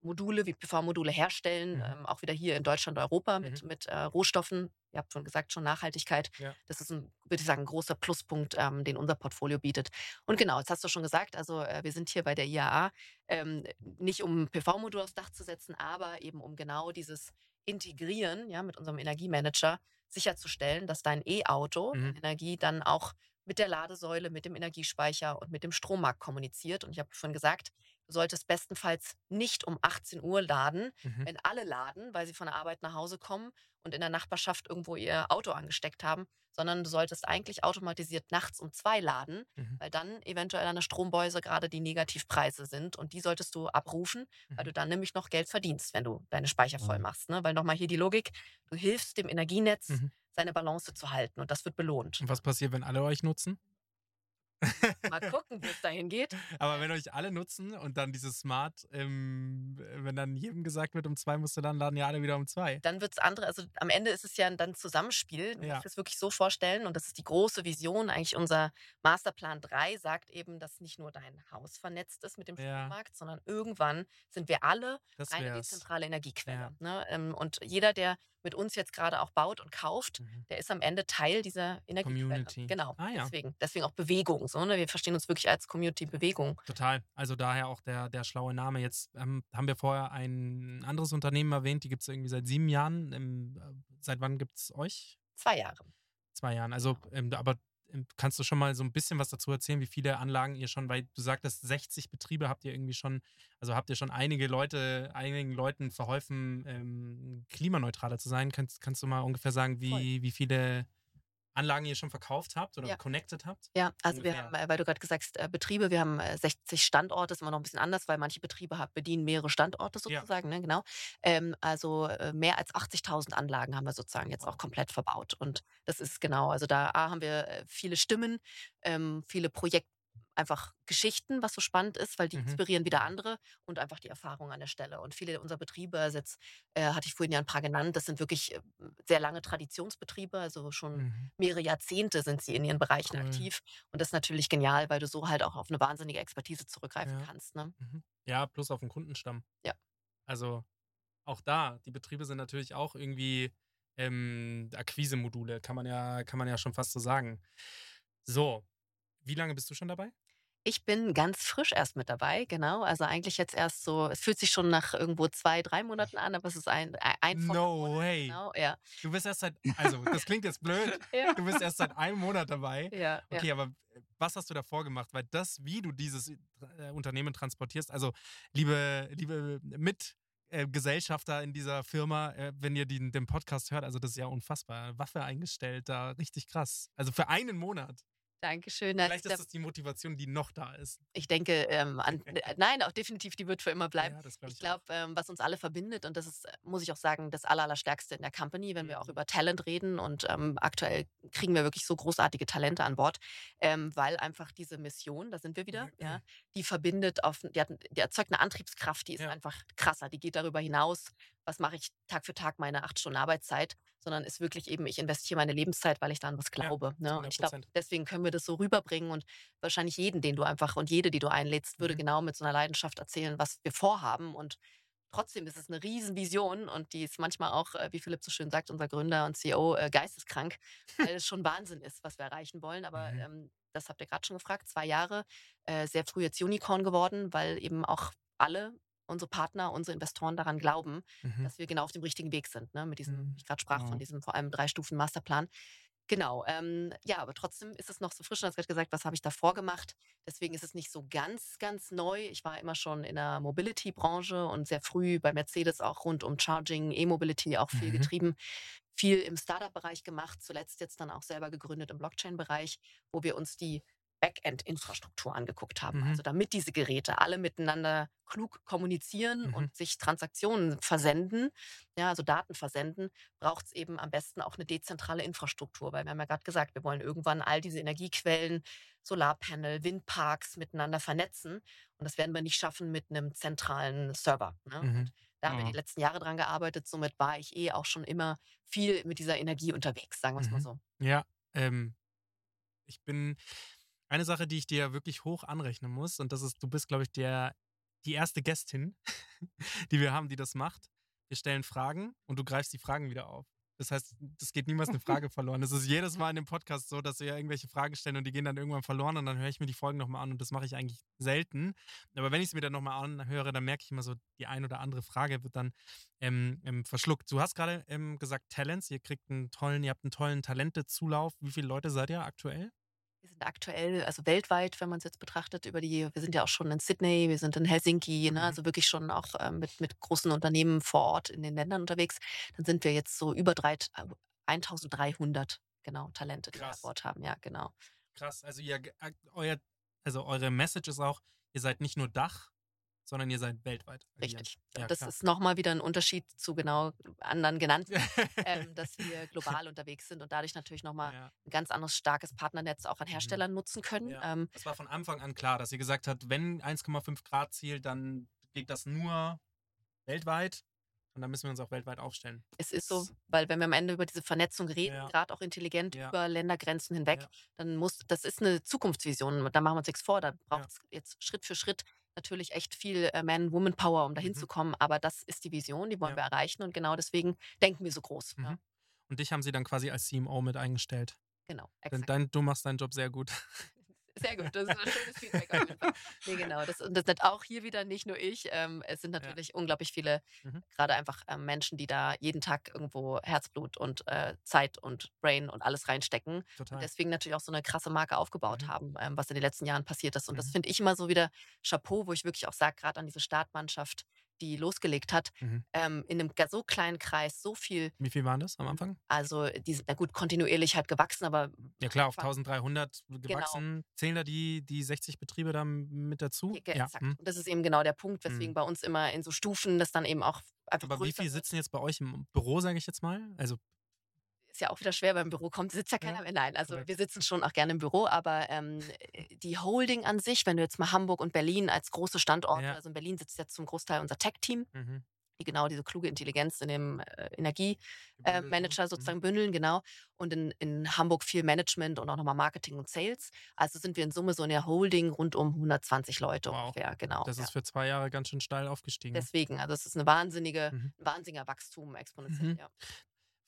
Module wie PV-Module herstellen, Mhm. ähm, auch wieder hier in Deutschland, Europa mit, mit äh, Rohstoffen. Ihr habt schon gesagt, schon Nachhaltigkeit. Ja. Das ist ein, würde ich sagen, ein großer Pluspunkt, ähm, den unser Portfolio bietet. Und genau, jetzt hast du schon gesagt, also äh, wir sind hier bei der IAA, ähm, nicht um PV-Modul aufs Dach zu setzen, aber eben um genau dieses Integrieren ja, mit unserem Energiemanager sicherzustellen, dass dein E-Auto Mhm. Energie dann auch mit der Ladesäule, mit dem Energiespeicher und mit dem Strommarkt kommuniziert. Und ich habe schon gesagt, du solltest bestenfalls nicht um 18 Uhr laden, Mhm. wenn alle laden, weil sie von der Arbeit nach Hause kommen und in der Nachbarschaft irgendwo ihr Auto angesteckt haben, sondern du solltest eigentlich automatisiert nachts um zwei laden, Mhm. weil dann eventuell an der Strombörse gerade die Negativpreise sind und die solltest du abrufen, weil Mhm. du dann nämlich noch Geld verdienst, wenn du deine Speicher voll Mhm. machst. Ne? Weil nochmal hier die Logik, du hilfst dem Energienetz, Mhm. Seine Balance zu halten und das wird belohnt. Und was passiert, wenn alle euch nutzen? Mal gucken, wie es dahin geht. [LAUGHS] Aber wenn euch alle nutzen und dann dieses Smart, ähm, wenn dann jedem gesagt wird, um zwei musst du dann laden ja alle wieder um zwei. Dann wird es andere, also am Ende ist es ja dann Zusammenspiel. Du Ja. musst es wirklich so vorstellen und das ist die große Vision. Eigentlich unser Masterplan 3 sagt eben, dass nicht nur dein Haus vernetzt ist mit dem Ja. Strommarkt, sondern irgendwann sind wir alle Das eine dezentrale Energiequelle. Ja. Ne? Ähm, Und jeder, der mit uns jetzt gerade auch baut und kauft, Mhm. der ist am Ende Teil dieser Energiequelle. Community. Genau. Ah, ja. Deswegen, deswegen auch Bewegung. So, ne? Wir verstehen uns wirklich als Community-Bewegung. Total. Also daher auch der, der schlaue Name. Jetzt ähm, haben wir vorher ein anderes Unternehmen erwähnt, die gibt es irgendwie seit sieben Jahren. Ähm, äh, seit wann gibt es euch? Zwei Jahre. Zwei Jahren. Also, ähm, aber kannst du schon mal so ein bisschen was dazu erzählen, wie viele Anlagen ihr schon, weil du sagtest, 60 Betriebe habt ihr irgendwie schon, also habt ihr schon einige Leute, einigen Leuten verholfen, ähm, klimaneutraler zu sein. Kannst, kannst du mal ungefähr sagen, wie, wie viele Anlagen ihr schon verkauft habt oder Ja. connected habt? Ja, also wir Ungefähr. haben, äh, weil du gerade gesagt hast, äh, Betriebe, wir haben äh, 60 Standorte, ist immer noch ein bisschen anders, weil manche Betriebe haben, bedienen mehrere Standorte Ja. sozusagen, ne, genau. Ähm, also äh, mehr als 80.000 Anlagen haben wir sozusagen jetzt auch komplett verbaut. Und das ist genau, also da A, haben wir äh, viele Stimmen, ähm, viele Projekt einfach Geschichten, was so spannend ist, weil die Mhm. inspirieren wieder andere und einfach die Erfahrung an der Stelle. Und viele unserer Betriebe, also jetzt äh, hatte ich vorhin ja ein paar genannt, das sind wirklich äh, sehr lange Traditionsbetriebe, also schon Mhm. mehrere Jahrzehnte sind sie in ihren Bereichen Cool. aktiv. Und das ist natürlich genial, weil du so halt auch auf eine wahnsinnige Expertise zurückgreifen Ja. kannst. Ne? Mhm. Ja, plus auf den Kundenstamm. Ja. Also auch da, die Betriebe sind natürlich auch irgendwie ähm, Akquise-Module, kann man ja, kann man ja schon fast so sagen. So, wie lange bist du schon dabei? Ich bin ganz frisch erst mit dabei, genau. Also eigentlich jetzt erst so, es fühlt sich schon nach irgendwo zwei, drei Monaten an, aber es ist ein, ein, ein No Monat, way. Genau, ja. Du bist erst seit, also das klingt jetzt blöd, [LAUGHS] Ja, du bist erst seit einem Monat dabei. ja, ja. Okay, aber was hast du davor gemacht? Weil das, wie du dieses äh, Unternehmen transportierst, also liebe, liebe Mit- äh, Gesellschafter in dieser Firma, äh, wenn ihr den, den Podcast hört, also das ist ja unfassbar. Waffe eingestellt, da richtig krass. Also für einen Monat. Dankeschön. Vielleicht ist das die Motivation, die noch da ist. ich denke, ähm, an, [LAUGHS] äh, nein, auch definitiv, die wird für immer bleiben. Ja, das glaube Ich ich. glaube, ähm, was uns alle verbindet, und das ist, äh, muss ich auch sagen, das Aller, Allerstärkste in der Company, wenn wir auch Mhm. über Talent reden. Und ähm, aktuell kriegen wir wirklich so großartige Talente an Bord, ähm, weil einfach diese Mission, da sind wir wieder, Mhm. ja, die verbindet auf, die, hat, die erzeugt eine Antriebskraft, die ist Ja. einfach krasser. Die geht darüber hinaus, was mache ich Tag für Tag meine acht Stunden Arbeitszeit, sondern ist wirklich eben, ich investiere meine Lebenszeit, weil ich daran was Ja, glaube. zu Ne? Und ich glaube, 100%. deswegen können wir das so rüberbringen und wahrscheinlich jeden, den du einfach und jede, die du einlädst, würde Mhm. genau mit so einer Leidenschaft erzählen, was wir vorhaben. Und trotzdem ist es eine Riesenvision und die ist manchmal auch, äh, wie Philipp so schön sagt, unser Gründer und CEO, äh, geisteskrank, weil es schon Wahnsinn ist, was wir erreichen wollen. Aber Mhm. ähm, das habt ihr gerade schon gefragt, zwei Jahre, äh, sehr früh jetzt Unicorn geworden, weil eben auch alle unsere Partner, unsere Investoren daran glauben, Mhm. dass wir genau auf dem richtigen Weg sind, ne? mit diesem, Mhm. ich gerade sprach, Wow. von diesem vor allem drei Stufen Masterplan. Genau, ähm, ja, aber trotzdem ist es noch so frisch. Du hast gerade gesagt, was habe ich davor gemacht? Deswegen ist es nicht so ganz, ganz neu. Ich war immer schon in der Mobility-Branche und sehr früh bei Mercedes auch rund um Charging, E-Mobility auch viel Mhm. getrieben. Viel im Startup-Bereich gemacht, zuletzt jetzt dann auch selber gegründet im Blockchain-Bereich, wo wir uns die Backend-Infrastruktur angeguckt haben. Mhm. Also damit diese Geräte alle miteinander klug kommunizieren Mhm. und sich Transaktionen versenden, ja, also Daten versenden, braucht es eben am besten auch eine dezentrale Infrastruktur. Weil wir haben ja gerade gesagt, wir wollen irgendwann all diese Energiequellen, Solarpanel, Windparks miteinander vernetzen. Und das werden wir nicht schaffen mit einem zentralen Server. Ne? Mhm. Und da haben wir Ja. die letzten Jahre dran gearbeitet. Somit war ich eh auch schon immer viel mit dieser Energie unterwegs, sagen wir es mal Mhm. so. Ja, ähm, ich bin eine Sache, die ich dir wirklich hoch anrechnen muss, und das ist, du bist, glaube ich, der, die erste Gästin, [LAUGHS] die wir haben, die das macht. Wir stellen Fragen und du greifst die Fragen wieder auf. Das heißt, es geht niemals eine Frage [LAUGHS] verloren. Es ist jedes Mal in dem Podcast so, dass wir irgendwelche Fragen stellen und die gehen dann irgendwann verloren und dann höre ich mir die Folgen nochmal an und das mache ich eigentlich selten. Aber wenn ich es mir dann nochmal anhöre, dann merke ich immer so, die ein oder andere Frage wird dann ähm, ähm, verschluckt. Du hast gerade ähm, gesagt Talents, ihr kriegt einen tollen, ihr habt einen tollen Talentezulauf. Wie viele Leute seid ihr aktuell? Wir sind aktuell, also weltweit, wenn man es jetzt betrachtet, über die, wir sind ja auch schon in Sydney, wir sind in Helsinki, ne, Mhm. also wirklich schon auch ähm, mit, mit großen Unternehmen vor Ort in den Ländern unterwegs. Dann sind wir jetzt so über drei, äh, 1300 genau Talente, die wir an Krass. Bord haben. Ja, genau. Krass. Also ihr, äh, euer, also eure Message ist auch, ihr seid nicht nur Dach, sondern ihr seid weltweit. agierend. Richtig. Ja, das klar. ist nochmal wieder ein Unterschied zu genau anderen genannten, [LAUGHS] ähm, dass wir global unterwegs sind und dadurch natürlich nochmal ja. ein ganz anderes starkes Partnernetz auch an Herstellern nutzen können. Mhm. Ja. Ähm, Das war von Anfang an klar, dass ihr gesagt habt, wenn 1,5 Grad Ziel, dann geht das nur weltweit und dann müssen wir uns auch weltweit aufstellen. Es ist so, weil wenn wir am Ende über diese Vernetzung reden, Ja. gerade auch intelligent Ja. über Ländergrenzen hinweg, Ja. dann muss, das ist eine Zukunftsvision. Da machen wir uns nichts vor. Da braucht es jetzt Schritt für Schritt natürlich echt viel äh, Man-Woman-Power, um dahin Mhm. zu kommen. Aber das ist die Vision, die wollen Ja. wir erreichen und genau deswegen denken wir so groß. Ja, Mhm. Und dich haben sie dann quasi als CMO mit eingestellt. genau, Denn exakt. dein, du machst deinen Job sehr gut. Sehr gut, das ist ein schönes Feedback auf jeden Fall. Nee, genau. Das, und das sind auch hier wieder nicht nur ich. Ähm, es sind natürlich unglaublich viele, Mhm. gerade einfach ähm, Menschen, die da jeden Tag irgendwo Herzblut und äh, Zeit und Brain und alles reinstecken. Total. Und deswegen natürlich auch so eine krasse Marke aufgebaut Mhm. haben, ähm, was in den letzten Jahren passiert ist. Und das Mhm. finde ich immer so wieder Chapeau, wo ich wirklich auch sage, gerade an diese Startmannschaft, die losgelegt hat, Mhm. ähm, in einem so kleinen Kreis so viel, Wie viel waren das am Anfang? also die sind, na gut, kontinuierlich halt gewachsen, aber Ja klar, auf Anfang- 1300 Genau. gewachsen. Zählen da die, die 60 Betriebe da mit dazu? Ja, Ja. exakt. mhm. Und das ist eben genau der Punkt, weswegen Mhm. bei uns immer in so Stufen das dann eben auch einfach Aber wie viele sitzen jetzt bei euch im Büro, sage ich jetzt mal? Also Ist ja auch wieder schwer beim Büro kommt, sitzt ja Ja, keiner mehr. Nein, also korrekt. wir sitzen schon auch gerne im Büro, aber ähm, die Holding an sich, wenn du jetzt mal Hamburg und Berlin als große Standorte, Ja. also in Berlin sitzt jetzt zum Großteil unser Tech-Team, mhm. die genau diese kluge Intelligenz in dem äh, Energiemanager Gebündelt, ne? Manager sozusagen bündeln, genau. Und in, in Hamburg viel Management und auch nochmal Marketing und Sales. Also sind wir in Summe so in der Holding rund um 120 Leute Wow. ungefähr, genau. Das ja. ist für zwei Jahre ganz schön steil aufgestiegen. Deswegen, also es ist eine wahnsinnige, Mhm. wahnsinniger Wachstum exponentiell, Mhm. ja.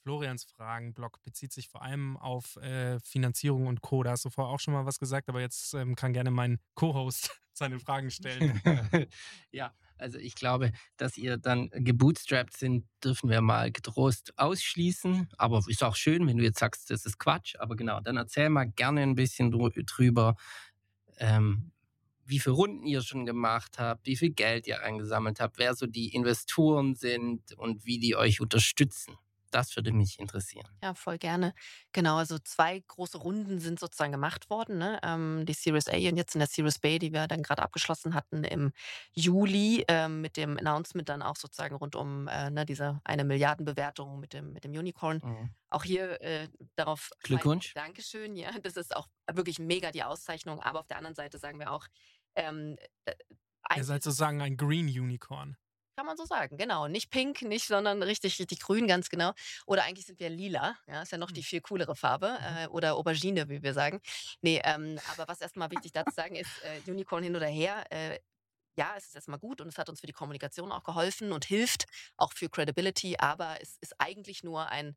Florians Fragenblock bezieht sich vor allem auf äh, Finanzierung und Co. Da hast du vorher auch schon mal was gesagt, aber jetzt ähm, kann gerne mein Co-Host [LAUGHS] seine Fragen stellen. [LAUGHS] ja, also ich glaube, dass ihr dann gebootstrapped sind, dürfen wir mal getrost ausschließen. Aber ist auch schön, wenn du jetzt sagst, das ist Quatsch. Aber genau, dann erzähl mal gerne ein bisschen drü- drüber, ähm, wie viele Runden ihr schon gemacht habt, wie viel Geld ihr eingesammelt habt, wer so die Investoren sind und wie die euch unterstützen. Das würde mich interessieren. Ja, voll gerne. Genau, also zwei große Runden sind sozusagen gemacht worden. Ne? Ähm, die Series A und jetzt in der Series B, die wir dann gerade abgeschlossen hatten im Juli ähm, mit dem Announcement dann auch sozusagen rund um äh, ne, diese eine Milliardenbewertung mit dem, mit dem Unicorn. Mhm. Auch hier äh, darauf. Glückwunsch. Dankeschön, ja. Das ist auch wirklich mega die Auszeichnung. Aber auf der anderen Seite sagen wir auch, ähm, äh, Ihr seid sozusagen ein Green Unicorn. Kann man so sagen, genau. Nicht pink, nicht, sondern richtig, richtig grün, ganz genau. Oder eigentlich sind wir lila, ja, ist ja noch die viel coolere Farbe. Äh, oder Aubergine, wie wir sagen. Nee, ähm, aber was erstmal wichtig dazu sagen ist, äh, Unicorn hin oder her, äh, ja, es ist erstmal gut und es hat uns für die Kommunikation auch geholfen und hilft auch für Credibility, aber es ist eigentlich nur ein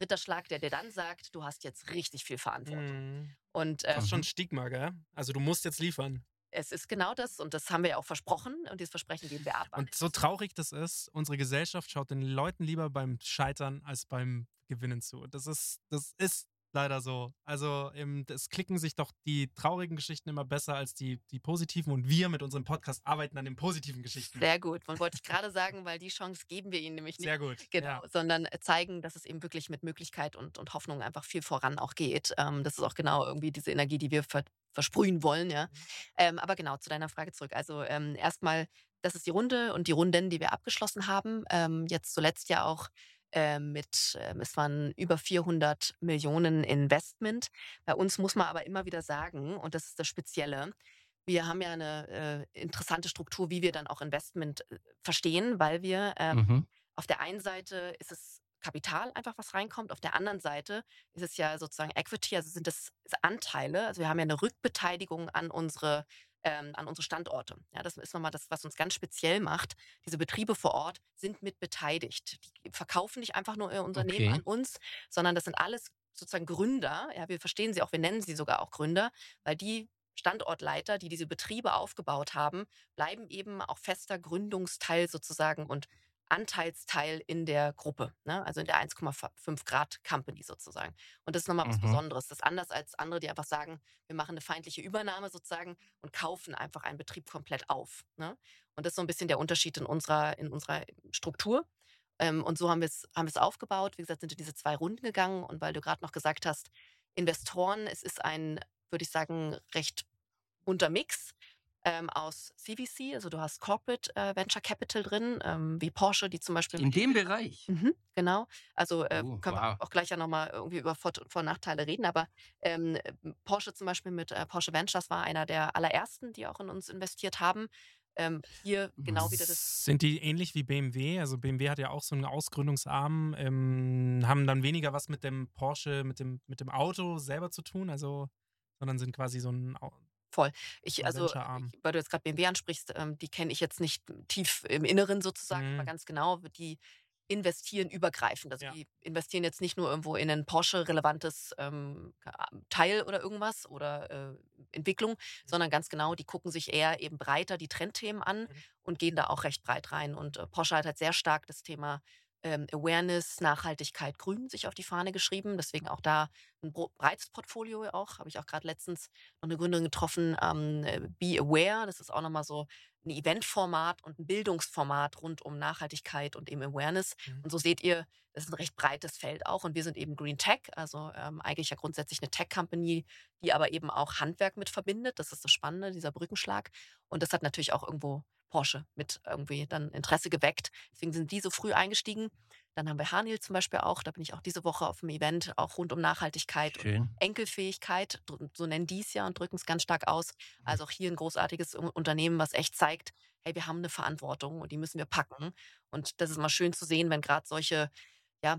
Ritterschlag, der dir dann sagt, du hast jetzt richtig viel Verantwortung. Mhm. Und Das ähm, ist schon ein Stigma, gell? Also du musst jetzt liefern. Es ist genau das und das haben wir ja auch versprochen und dieses Versprechen geben wir ab. Und so traurig das ist, unsere Gesellschaft schaut den Leuten lieber beim Scheitern als beim Gewinnen zu. Das ist, das ist leider so. Also ähm, es klicken sich doch die traurigen Geschichten immer besser als die, die positiven und wir mit unserem Podcast arbeiten an den positiven Geschichten. Sehr gut. Man wollte ich gerade sagen, weil die Chance geben wir ihnen nämlich nicht. Sehr gut. Genau, Ja. sondern zeigen, dass es eben wirklich mit Möglichkeit und, und Hoffnung einfach viel voran auch geht. Ähm, das ist auch genau irgendwie diese Energie, die wir ver versprühen wollen, ja. Ähm, aber genau, zu deiner Frage zurück. Also ähm, erstmal, das ist die Runde und die Runden, die wir abgeschlossen haben. Ähm, jetzt zuletzt ja auch mit, ähm, es waren über 400 Millionen Investment. Bei uns muss man aber immer wieder sagen, und das ist das Spezielle, wir haben ja eine äh, interessante Struktur, wie wir dann auch Investment äh, verstehen, weil wir ähm, Mhm. auf der einen Seite ist es Kapital einfach, was reinkommt. Auf der anderen Seite ist es ja sozusagen Equity, also sind das Anteile. Also wir haben ja eine Rückbeteiligung an unsere, ähm, an unsere Standorte. Ja, das ist nochmal das, was uns ganz speziell macht. Diese Betriebe vor Ort sind mit beteiligt. Die verkaufen nicht einfach nur ihr Unternehmen Okay. an uns, sondern das sind alles sozusagen Gründer. Ja, wir verstehen sie auch, wir nennen sie sogar auch Gründer, weil die Standortleiter, die diese Betriebe aufgebaut haben, bleiben eben auch fester Gründungsteil sozusagen und Anteilsteil in der Gruppe, ne? also in der 1,5 Grad Company sozusagen. Und das ist nochmal was Mhm. Besonderes. Das ist anders als andere, die einfach sagen, wir machen eine feindliche Übernahme sozusagen und kaufen einfach einen Betrieb komplett auf. Ne? Und das ist so ein bisschen der Unterschied in unserer, in unserer Struktur. Ähm, und so haben wir es haben wir's aufgebaut. Wie gesagt, sind wir diese zwei Runden gegangen. Und weil du gerade noch gesagt hast, Investoren, es ist ein, würde ich sagen, recht bunter Mix ähm, aus CVC. Also du hast Corporate äh, Venture Capital drin, ähm, wie Porsche, die zum Beispiel In dem Bereich. Mhm, genau. Also äh, Oh, können wow. wir auch gleich ja nochmal irgendwie über Vor- Vor- und Nachteile reden. Aber ähm, Porsche zum Beispiel mit äh, Porsche Ventures war einer der allerersten, die auch in uns investiert haben. Ähm, hier genau wieder das. Sind die ähnlich wie BMW? Also BMW hat ja auch so einen Ausgründungsarm, ähm, haben dann weniger was mit dem Porsche, mit dem, mit dem Auto selber zu tun, also, sondern sind quasi so ein Au- Ich, also, ich- weil du jetzt gerade BMW ansprichst, ähm, die kenne ich jetzt nicht tief im Inneren sozusagen, aber Mhm. ganz genau, die investieren übergreifend. Also Ja. die investieren jetzt nicht nur irgendwo in ein Porsche-relevantes ähm, Teil oder irgendwas oder äh, Entwicklung, sondern ganz genau, die gucken sich eher eben breiter die Trendthemen an Mhm. und gehen da auch recht breit rein. Und äh, Porsche hat halt sehr stark das Thema ähm, Awareness, Nachhaltigkeit, Grün sich auf die Fahne geschrieben. Deswegen auch da ein breites Portfolio auch. Habe ich auch gerade letztens noch eine Gründerin getroffen, ähm, äh, Be Aware. Das ist auch nochmal so ein Eventformat und ein Bildungsformat rund um Nachhaltigkeit und eben Awareness. Mhm. Und so seht ihr, das ist ein recht breites Feld auch. Und wir sind eben Green Tech, also ähm, eigentlich ja grundsätzlich eine Tech-Company, die aber eben auch Handwerk mit verbindet. Das ist das Spannende, dieser Brückenschlag. Und das hat natürlich auch irgendwo Porsche mit irgendwie dann Interesse geweckt. Deswegen sind die so früh eingestiegen. Dann haben wir Hanil zum Beispiel auch, da bin ich auch diese Woche auf dem Event, auch rund um Nachhaltigkeit und Schön. Enkelfähigkeit, dr- so nennen die es ja und drücken es ganz stark aus. Also auch hier ein großartiges Unternehmen, was echt zeigt, hey, wir haben eine Verantwortung und die müssen wir packen. Und das ist mal schön zu sehen, wenn gerade solche ja,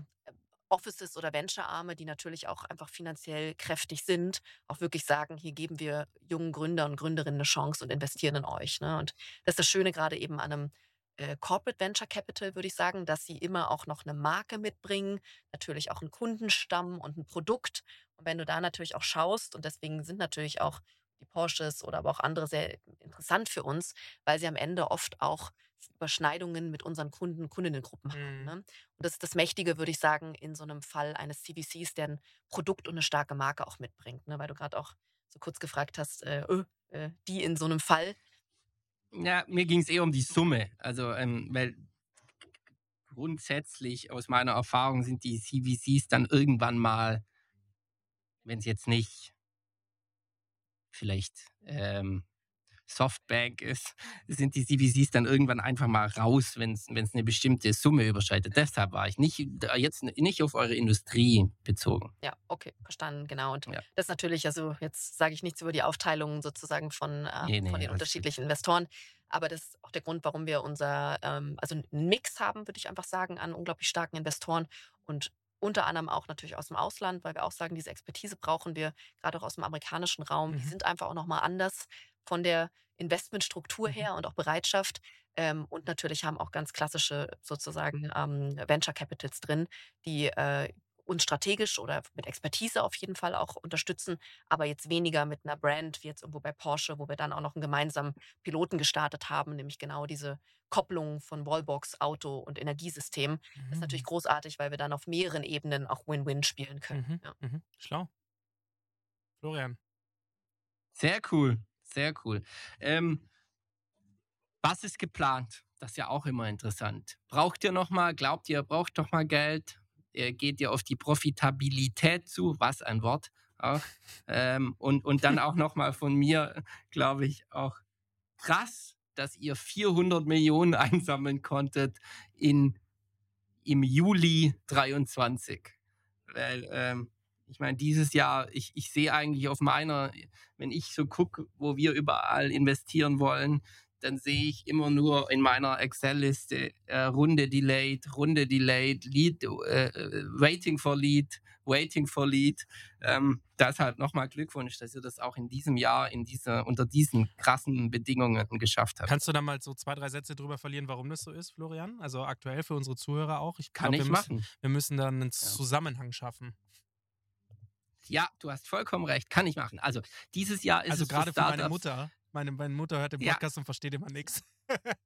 Offices oder Venture-Arme, die natürlich auch einfach finanziell kräftig sind, auch wirklich sagen, hier geben wir jungen Gründer und Gründerinnen eine Chance und investieren in euch. Ne? Und das ist das Schöne gerade eben an einem äh, Corporate Venture Capital, würde ich sagen, dass sie immer auch noch eine Marke mitbringen, natürlich auch einen Kundenstamm und ein Produkt. Und wenn du da natürlich auch schaust, und deswegen sind natürlich auch die Porsches oder aber auch andere sehr interessant für uns, weil sie am Ende oft auch Überschneidungen mit unseren Kunden, Kundinnengruppen haben. Mhm. Ne? Und das ist das Mächtige, würde ich sagen, in so einem Fall eines CVCs, der ein Produkt und eine starke Marke auch mitbringt. Ne? Weil du gerade auch so kurz gefragt hast, äh, ö, äh, die in so einem Fall. Ja, mir ging es eher um die Summe. Also, ähm, weil grundsätzlich aus meiner Erfahrung sind die CVCs dann irgendwann mal, wenn es jetzt nicht vielleicht ähm, Softbank ist, sind die CVCs dann irgendwann einfach mal raus, wenn es eine bestimmte Summe überschreitet. Deshalb war ich nicht jetzt nicht auf eure Industrie bezogen. Ja, okay, verstanden, genau. Und Ja. das ist natürlich, also jetzt sage ich nichts über die Aufteilung sozusagen von, äh, Nee, nee, von den unterschiedlichen Investoren. Aber das ist auch der Grund, warum wir unser, ähm, also einen Mix haben, würde ich einfach sagen, an unglaublich starken Investoren und unter anderem auch natürlich aus dem Ausland, weil wir auch sagen, diese Expertise brauchen wir gerade auch aus dem amerikanischen Raum. Die Mhm. sind einfach auch nochmal anders von der Investmentstruktur Mhm. her und auch Bereitschaft. Ähm, und natürlich haben auch ganz klassische sozusagen ähm, Venture Capitals drin, die äh, uns strategisch oder mit Expertise auf jeden Fall auch unterstützen, aber jetzt weniger mit einer Brand wie jetzt irgendwo bei Porsche, wo wir dann auch noch einen gemeinsamen Piloten gestartet haben, nämlich genau diese Kopplung von Wallbox, Auto und Energiesystem. Das ist natürlich großartig, weil wir dann auf mehreren Ebenen auch Win-Win spielen können. Mhm. Ja. Mhm. Schlau. Florian. Sehr cool, sehr cool. Ähm, was ist geplant? Das ist ja auch immer interessant. Braucht ihr noch mal, glaubt ihr, braucht doch mal Geld? Äh, Geht ihr auf die Profitabilität zu? Was ein Wort. Auch. Ähm, und, und dann auch noch mal von mir, glaube ich, auch krass, dass ihr 400 Millionen [LAUGHS] einsammeln konntet in, im Juli 23. Weil, ähm, ich meine, dieses Jahr, ich, ich sehe eigentlich auf meiner, wenn ich so gucke, wo wir überall investieren wollen, dann sehe ich immer nur in meiner Excel-Liste äh, Runde delayed, Runde delayed, Lead, äh, äh, waiting for Lead, waiting for Lead. Ähm, deshalb nochmal Glückwunsch, dass ihr das auch in diesem Jahr in dieser, unter diesen krassen Bedingungen geschafft habt. Kannst du da mal so zwei, drei Sätze drüber verlieren, warum das so ist, Florian? Also aktuell für unsere Zuhörer auch. Ich Kann glaub, ich wir müssen, machen. Wir müssen dann einen Zusammenhang schaffen. Ja, du hast vollkommen recht, kann ich machen. Also dieses Jahr ist also es gerade für meine Startups- Mutter. Meine, meine Mutter hört den Ja. Podcast und versteht immer nichts. [LAUGHS]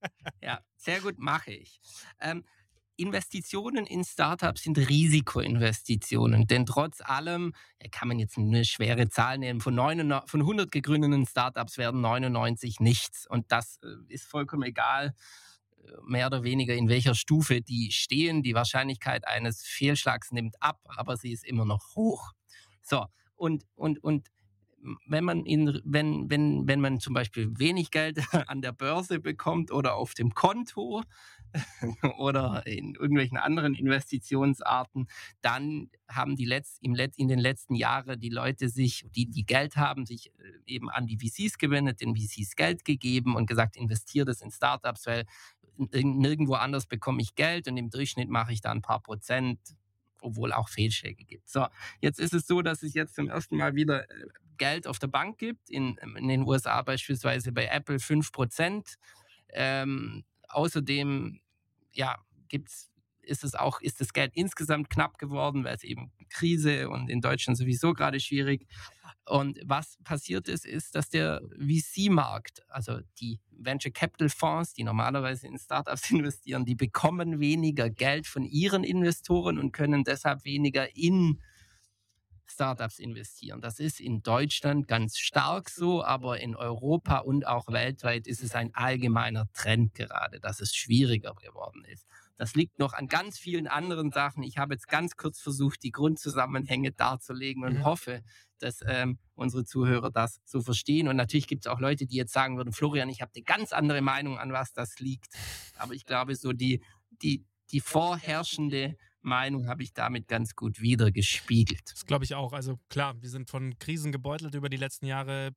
Ja, sehr gut, mache ich. Ähm, Investitionen in Startups sind Risikoinvestitionen, denn trotz allem ja, kann man jetzt eine schwere Zahl nehmen. Von, 99, von 100 gegründeten Startups werden 99 nichts und das äh, ist vollkommen egal, äh, mehr oder weniger in welcher Stufe die stehen. Die Wahrscheinlichkeit eines Fehlschlags nimmt ab, aber sie ist immer noch hoch. So, und, und, und wenn man, in, wenn, wenn, wenn man zum Beispiel wenig Geld [LAUGHS] an der Börse bekommt oder auf dem Konto [LAUGHS] oder in irgendwelchen anderen Investitionsarten, dann haben die Letz, im Let, in den letzten Jahren die Leute sich, die, die Geld haben, sich äh, eben an die VCs gewendet, den VCs Geld gegeben und gesagt, investiere das in Startups, weil nirgendwo anders bekomme ich Geld und im Durchschnitt mache ich da ein paar Prozent, obwohl auch Fehlschläge gibt. So, jetzt ist es so, dass es jetzt zum ersten Mal wieder äh, Geld auf der Bank gibt, in, in den USA beispielsweise bei Apple 5 Prozent. Ähm, außerdem ja, gibt's, ist es auch, ist das Geld insgesamt knapp geworden, weil es eben Krise und in Deutschland sowieso gerade schwierig. Und was passiert ist, ist, dass der VC-Markt, also die Venture Capital Fonds, die normalerweise in Startups [LAUGHS] investieren, die bekommen weniger Geld von ihren Investoren und können deshalb weniger in Startups investieren. Das ist in Deutschland ganz stark so, aber in Europa und auch weltweit ist es ein allgemeiner Trend gerade, dass es schwieriger geworden ist. Das liegt noch an ganz vielen anderen Sachen. Ich habe jetzt ganz kurz versucht, die Grundzusammenhänge darzulegen und Mhm. hoffe, dass ähm, unsere Zuhörer das so verstehen. Und natürlich gibt es auch Leute, die jetzt sagen würden, Florian, ich habe eine ganz andere Meinung, an was das liegt. Aber ich glaube, so die, die, die vorherrschende Meinung habe ich damit ganz gut wieder gespiegelt. Das glaube ich auch. Also klar, wir sind von Krisen gebeutelt über die letzten Jahre,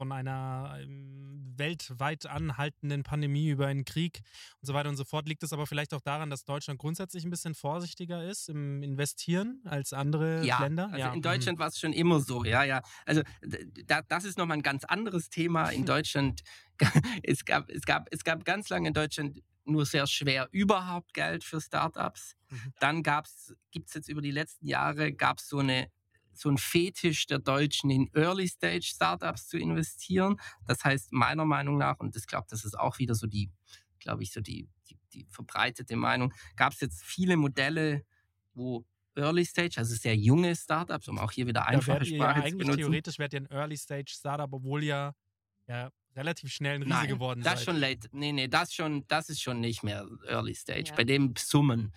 von einer ähm, weltweit anhaltenden Pandemie über einen Krieg und so weiter und so fort. Liegt es aber vielleicht auch daran, dass Deutschland grundsätzlich ein bisschen vorsichtiger ist im Investieren als andere Ja, Länder? also in mhm. Deutschland war es schon immer so, ja, ja. Also da, das ist nochmal ein ganz anderes Thema. In [LAUGHS] Deutschland, [LAUGHS] es gab, es gab, es gab ganz lange in Deutschland nur sehr schwer überhaupt Geld für Startups. Mhm. Dann gibt es jetzt über die letzten Jahre, gab es so eine so ein Fetisch der Deutschen in Early-Stage-Startups zu investieren. Das heißt, meiner Meinung nach, und ich glaube, das ist auch wieder so die, glaube ich, so die, die, die verbreitete Meinung, gab es jetzt viele Modelle, wo Early Stage, also sehr junge Startups, um auch hier wieder einfache ihr ja Sprache zu eigentlich benutzen. theoretisch werdet ihr ein Early Stage Startup, obwohl ihr ja relativ schnell ein Riese Nein, geworden das seid. schon late. Nee, nee, das schon, das ist schon nicht mehr Early Stage. Ja. Bei dem Summen.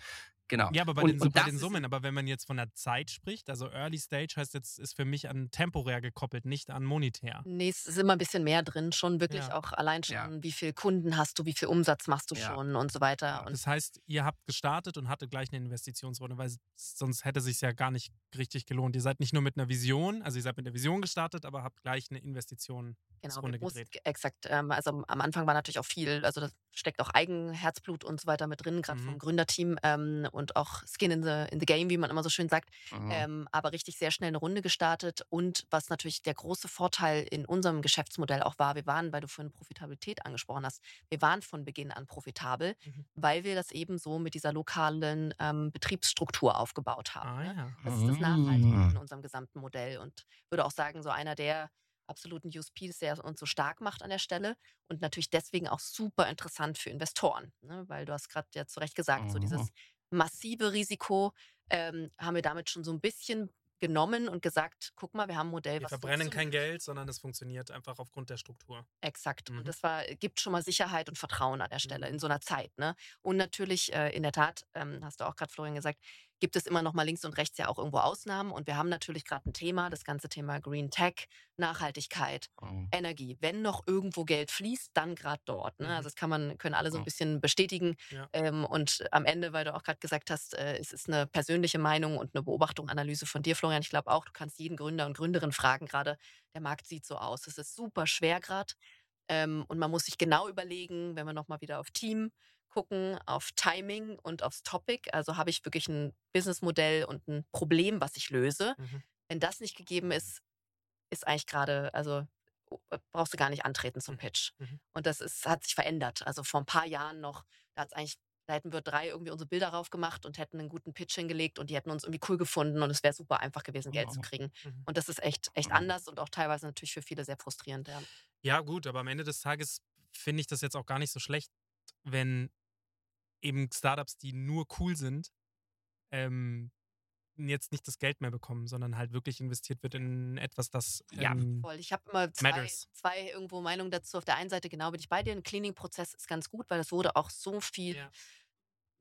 Genau. Ja, aber bei, Und- den, und bei das den Summen, aber wenn man jetzt von der Zeit spricht, also Early Stage heißt jetzt, ist für mich an temporär gekoppelt, nicht an monetär. Nee, es ist immer ein bisschen mehr drin, schon wirklich Ja. auch allein schon, Ja. wie viel Kunden hast du, wie viel Umsatz machst du Ja. schon und so weiter. Und Das heißt, ihr habt gestartet und hattet gleich eine Investitionsrunde, weil sonst hätte sich ja gar nicht richtig gelohnt. Ihr seid nicht nur mit einer Vision, also ihr seid mit der Vision gestartet, aber habt gleich eine Investition Genau, gedreht. exakt. Ähm, also am- Anfang war natürlich auch viel, also da steckt auch Eigenherzblut und so weiter mit drin, gerade Mhm. vom Gründerteam ähm, und auch Skin in the, in the Game, wie man immer so schön sagt. Mhm. Ähm, aber richtig sehr schnell eine Runde gestartet. Und was natürlich der große Vorteil in unserem Geschäftsmodell auch war, wir waren, weil du vorhin Profitabilität angesprochen hast, wir waren von Beginn an profitabel, Mhm. weil wir das eben so mit dieser lokalen ähm, Betriebsstruktur aufgebaut haben. Ah ne? ja. Das ist das Nachhaltige Mhm. in unserem gesamten Modell und würde auch sagen, so einer der absoluten USPs, der uns so stark macht an der Stelle und natürlich deswegen auch super interessant für Investoren, ne? weil du hast gerade ja zu Recht gesagt, so Mhm. dieses massive Risiko ähm, haben wir damit schon so ein bisschen genommen und gesagt, guck mal, wir haben ein Modell, Wir was verbrennen kein. Geld, sondern es funktioniert einfach aufgrund der Struktur. Exakt. Mhm. Und das war, gibt schon mal Sicherheit und Vertrauen an der Stelle Mhm. in so einer Zeit. Ne? Und natürlich, äh, in der Tat, ähm, hast du auch gerade Florian gesagt, gibt es immer noch mal links und rechts ja auch irgendwo Ausnahmen. Und wir haben natürlich gerade ein Thema, das ganze Thema Green Tech, Nachhaltigkeit, Mhm. Energie. Wenn noch irgendwo Geld fließt, dann gerade dort. Ne? Mhm. Also das kann man, können alle so ein Mhm. bisschen bestätigen. Ja. Ähm, und am Ende, weil du auch gerade gesagt hast, äh, es ist eine persönliche Meinung und eine Beobachtung, Analyse von dir, Florian. Ich glaube auch, du kannst jeden Gründer und Gründerin fragen gerade, der Markt sieht so aus. Es ist super schwer gerade. Ähm, und man muss sich genau überlegen, wenn wir nochmal wieder auf Team gucken, auf Timing und aufs Topic. Also habe ich wirklich ein Businessmodell und ein Problem, was ich löse. Mhm. Wenn das nicht gegeben ist, ist eigentlich gerade, also äh, brauchst du gar nicht antreten zum Mhm. Pitch. Mhm. Und das ist, hat sich verändert. Also vor ein paar Jahren noch, da hat's eigentlich, da hätten wir drei irgendwie unsere Bilder drauf gemacht und hätten einen guten Pitch hingelegt und die hätten uns irgendwie cool gefunden und es wäre super einfach gewesen, Geld zu kriegen. Mhm. Und das ist echt, echt anders und auch teilweise natürlich für viele sehr frustrierend. Ja. Ja, gut, aber am Ende des Tages finde ich das jetzt auch gar nicht so schlecht, wenn eben Startups, die nur cool sind, ähm, jetzt nicht das Geld mehr bekommen, sondern halt wirklich investiert wird in etwas, das Ja, ähm, Voll. Ich habe immer zwei, Matters. zwei irgendwo Meinungen dazu. Auf der einen Seite genau bin ich bei dir. Ein Cleaning-Prozess ist ganz gut, weil es wurde auch so viel Ja.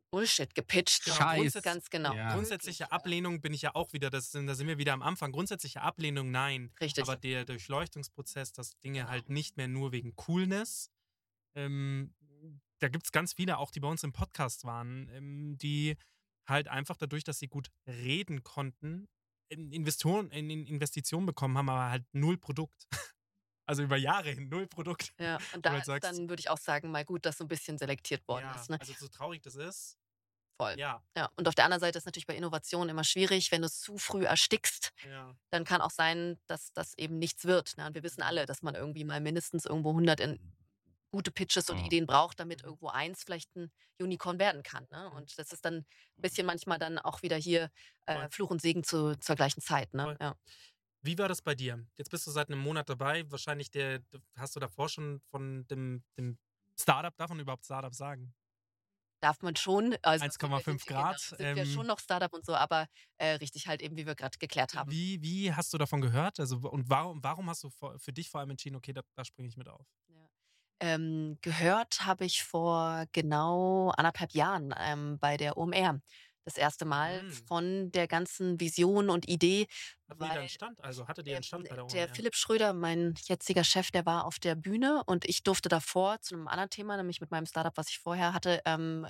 Bullshit gepitcht. Genau, Scheiß. Ganz genau. Ja. Grundsätzliche Ablehnung bin ich ja auch wieder, das, da sind wir wieder am Anfang. Grundsätzliche Ablehnung, nein. ja. Richtig. Aber der Durchleuchtungsprozess, dass Dinge halt nicht mehr nur wegen Coolness, ähm, da gibt es ganz viele, auch die bei uns im Podcast waren, ähm, die halt einfach dadurch, dass sie gut reden konnten, in Investoren, in in Investitionen bekommen haben, aber halt null Produkt. [LAUGHS] Also über Jahre hin, null Produkt. ja, [LAUGHS] und da halt sagst- dann würde ich auch sagen, mal gut, dass so ein bisschen selektiert worden ja, ist. Ne? Also so traurig das ist, Voll. ja, Ja, und auf der anderen Seite ist natürlich bei Innovation immer schwierig, wenn du es zu früh erstickst, ja. dann kann auch sein, dass das eben nichts wird. Ne? Und wir wissen alle, dass man irgendwie mal mindestens irgendwo 100 in gute Pitches und Mhm. Ideen braucht, damit Mhm. irgendwo eins vielleicht ein Unicorn werden kann. Ne? Und das ist dann ein bisschen manchmal dann auch wieder hier äh. Fluch und Segen zu, zur gleichen Zeit. Ne? Ja. Wie war das bei dir? Jetzt bist du seit einem Monat dabei. Wahrscheinlich der, hast du davor schon von dem, dem Startup, darf man überhaupt Startup sagen? Darf man schon. Also 1,5 sind wir- Grad, Genau, sind wir ähm, schon noch Startup und so, aber äh, richtig halt eben, wie wir gerade geklärt haben. Wie, wie hast du davon gehört? Also, und warum, warum hast du für dich vor allem entschieden, okay, da, da springe ich mit auf? Ähm, gehört habe ich vor genau anderthalb Jahren ähm, bei der OMR. Das erste Mal Mm. von der ganzen Vision und Idee. Hatten die einen Stand? Also hattet ihr einen Stand bei der der OMR? Philipp Schröder, mein jetziger Chef, der war auf der Bühne und ich durfte davor zu einem anderen Thema, nämlich mit meinem Startup, was ich vorher hatte, ähm,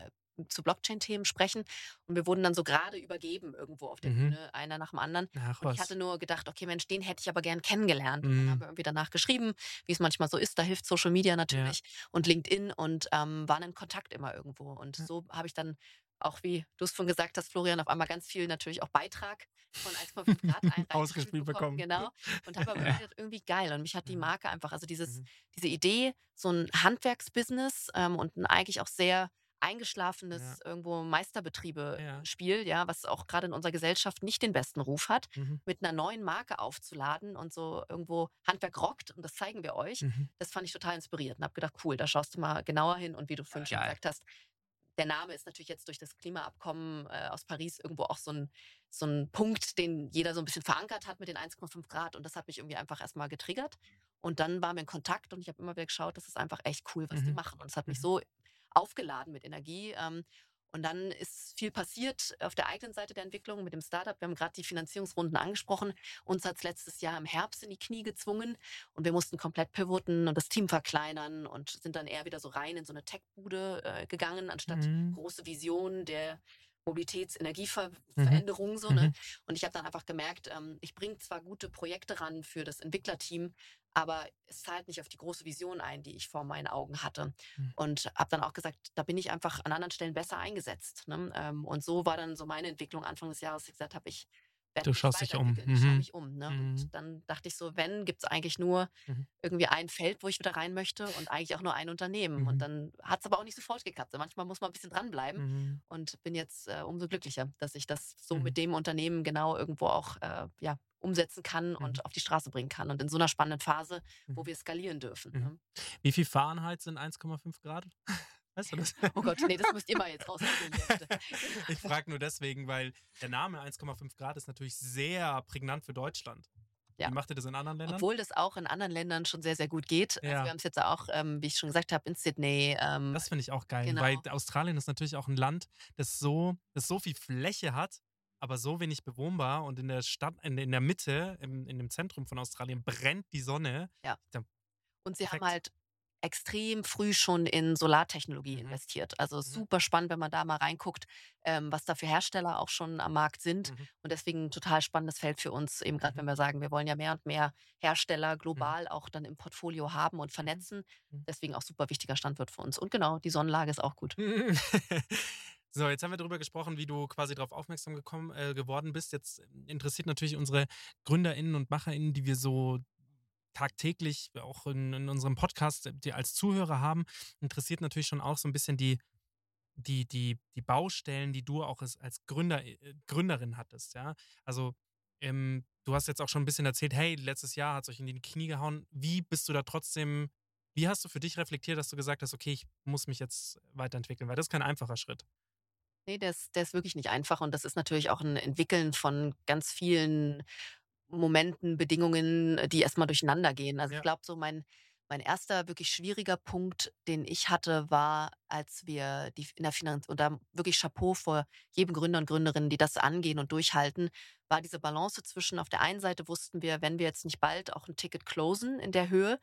zu Blockchain-Themen sprechen. Und wir wurden dann so gerade übergeben irgendwo auf der Mhm. Bühne, einer nach dem anderen. Ach Und ich hatte nur gedacht, okay, Mensch, den hätte ich aber gern kennengelernt. Und Mhm. dann haben wir irgendwie danach geschrieben, wie es manchmal so ist. Da hilft Social Media natürlich und LinkedIn und ähm, waren in Kontakt immer irgendwo. Und Ja. so habe ich dann auch, wie du es schon gesagt hast, Florian, auf einmal ganz viel natürlich auch Beitrag von 1,5 Grad ein- [LAUGHS] Ausgespielt bekommen. Genau. Und habe aber irgendwie [LAUGHS] gedacht, irgendwie geil. Und mich hat die Mhm. Marke einfach, also dieses, Mhm. diese Idee, so ein Handwerksbusiness ähm, und ein eigentlich auch sehr eingeschlafenes Ja. irgendwo Meisterbetriebe Ja. Ja, was auch gerade in unserer Gesellschaft nicht den besten Ruf hat, Mhm. mit einer neuen Marke aufzuladen und so irgendwo Handwerk rockt und das zeigen wir euch. Mhm. Das fand ich total inspiriert und habe gedacht, cool, da schaust du mal genauer hin und wie du vorhin schon Geil. gesagt hast, der Name ist natürlich jetzt durch das Klimaabkommen äh, aus Paris irgendwo auch so ein, so ein Punkt, den jeder so ein bisschen verankert hat mit den 1,5 Grad. Und das hat mich irgendwie einfach erstmal getriggert. Und dann waren wir in Kontakt und ich habe immer wieder geschaut, das ist einfach echt cool, was die Mhm. machen. Und es hat mich Mhm. so aufgeladen mit Energie. Ähm, und dann ist viel passiert auf der eigenen Seite der Entwicklung mit dem Startup. Wir haben gerade die Finanzierungsrunden angesprochen. Uns hat es letztes Jahr im Herbst in die Knie gezwungen und wir mussten komplett pivoten und das Team verkleinern und sind dann eher wieder so rein in so eine Tech-Bude äh, gegangen, anstatt Mhm. große Vision der Mobilitäts-Energieveränderung. So, ne? Mhm. Und ich habe dann einfach gemerkt, ähm, ich bringe zwar gute Projekte ran für das Entwicklerteam, aber es zahlt nicht auf die große Vision ein, die ich vor meinen Augen hatte. Mhm. Und habe dann auch gesagt, da bin ich einfach an anderen Stellen besser eingesetzt. Ne? Ähm, und so war dann so meine Entwicklung Anfang des Jahres, dass ich gesagt habe, ich Du schaust dich um. schaue Mhm. mich um. Ne? Mhm. Und dann dachte ich so, wenn, gibt es eigentlich nur Mhm. irgendwie ein Feld, wo ich wieder rein möchte und eigentlich auch nur ein Unternehmen. Mhm. Und dann hat es aber auch nicht sofort geklappt. Manchmal muss man ein bisschen dranbleiben Mhm. und bin jetzt äh, umso glücklicher, dass ich das so Mhm. mit dem Unternehmen genau irgendwo auch äh, ja, umsetzen kann und Mhm. auf die Straße bringen kann. Und in so einer spannenden Phase, wo Mhm. wir skalieren dürfen. Mhm. Ne? Wie viel Fahrenheit sind 1,5 Grad? Weißt du das? [LAUGHS] Oh Gott, nee, das müsst ihr mal jetzt rausfinden. [LAUGHS] [LAUGHS] Ich frage nur deswegen, weil der Name 1,5 Grad ist natürlich sehr prägnant für Deutschland. Ja. Wie macht ihr das in anderen Ländern? Obwohl das auch in anderen Ländern schon sehr, sehr gut geht. Also Ja. wir haben es jetzt auch, ähm, wie ich schon gesagt habe, in Sydney. Ähm, Das finde ich auch geil, Genau. weil Australien ist natürlich auch ein Land, das so, das so viel Fläche hat, aber so wenig bewohnbar und in der Stadt, in, in der Mitte, im, in dem Zentrum von Australien brennt die Sonne. Und sie Perfekt. haben halt extrem früh schon in Solartechnologie Mhm. investiert. Also Mhm. super spannend, wenn man da mal reinguckt, ähm, was da für Hersteller auch schon am Markt sind. Mhm. Und deswegen ein total spannendes Feld für uns, eben gerade Mhm. wenn wir sagen, wir wollen ja mehr und mehr Hersteller global auch dann im Portfolio haben und vernetzen. Mhm. Deswegen auch super wichtiger Standort für uns. Und genau, die Sonnenlage ist auch gut. [LAUGHS] So, jetzt haben wir darüber gesprochen, wie du quasi darauf aufmerksam gekommen, äh, geworden bist. Jetzt interessiert natürlich unsere GründerInnen und MacherInnen, die wir so tagtäglich auch in, in unserem Podcast, die als Zuhörer haben, interessiert natürlich schon auch so ein bisschen die, die, die, die Baustellen, die du auch als, als Gründer, äh, Gründerin hattest. Ja? Also ähm, du hast jetzt auch schon ein bisschen erzählt, hey, letztes Jahr hat es euch in die Knie gehauen. Wie bist du da trotzdem, wie hast du für dich reflektiert, dass du gesagt hast, okay, ich muss mich jetzt weiterentwickeln, weil das ist kein einfacher Schritt. Nee, der ist, der ist wirklich nicht einfach. Und das ist natürlich auch ein Entwickeln von ganz vielen Momenten, Bedingungen, die erstmal durcheinander gehen. Also Ja. ich glaube, so mein, mein erster wirklich schwieriger Punkt, den ich hatte, war, als wir die in der Finanz und da wirklich Chapeau vor jedem Gründer und Gründerin, die das angehen und durchhalten, war diese Balance zwischen auf der einen Seite wussten wir, wenn wir jetzt nicht bald auch ein Ticket closen in der Höhe,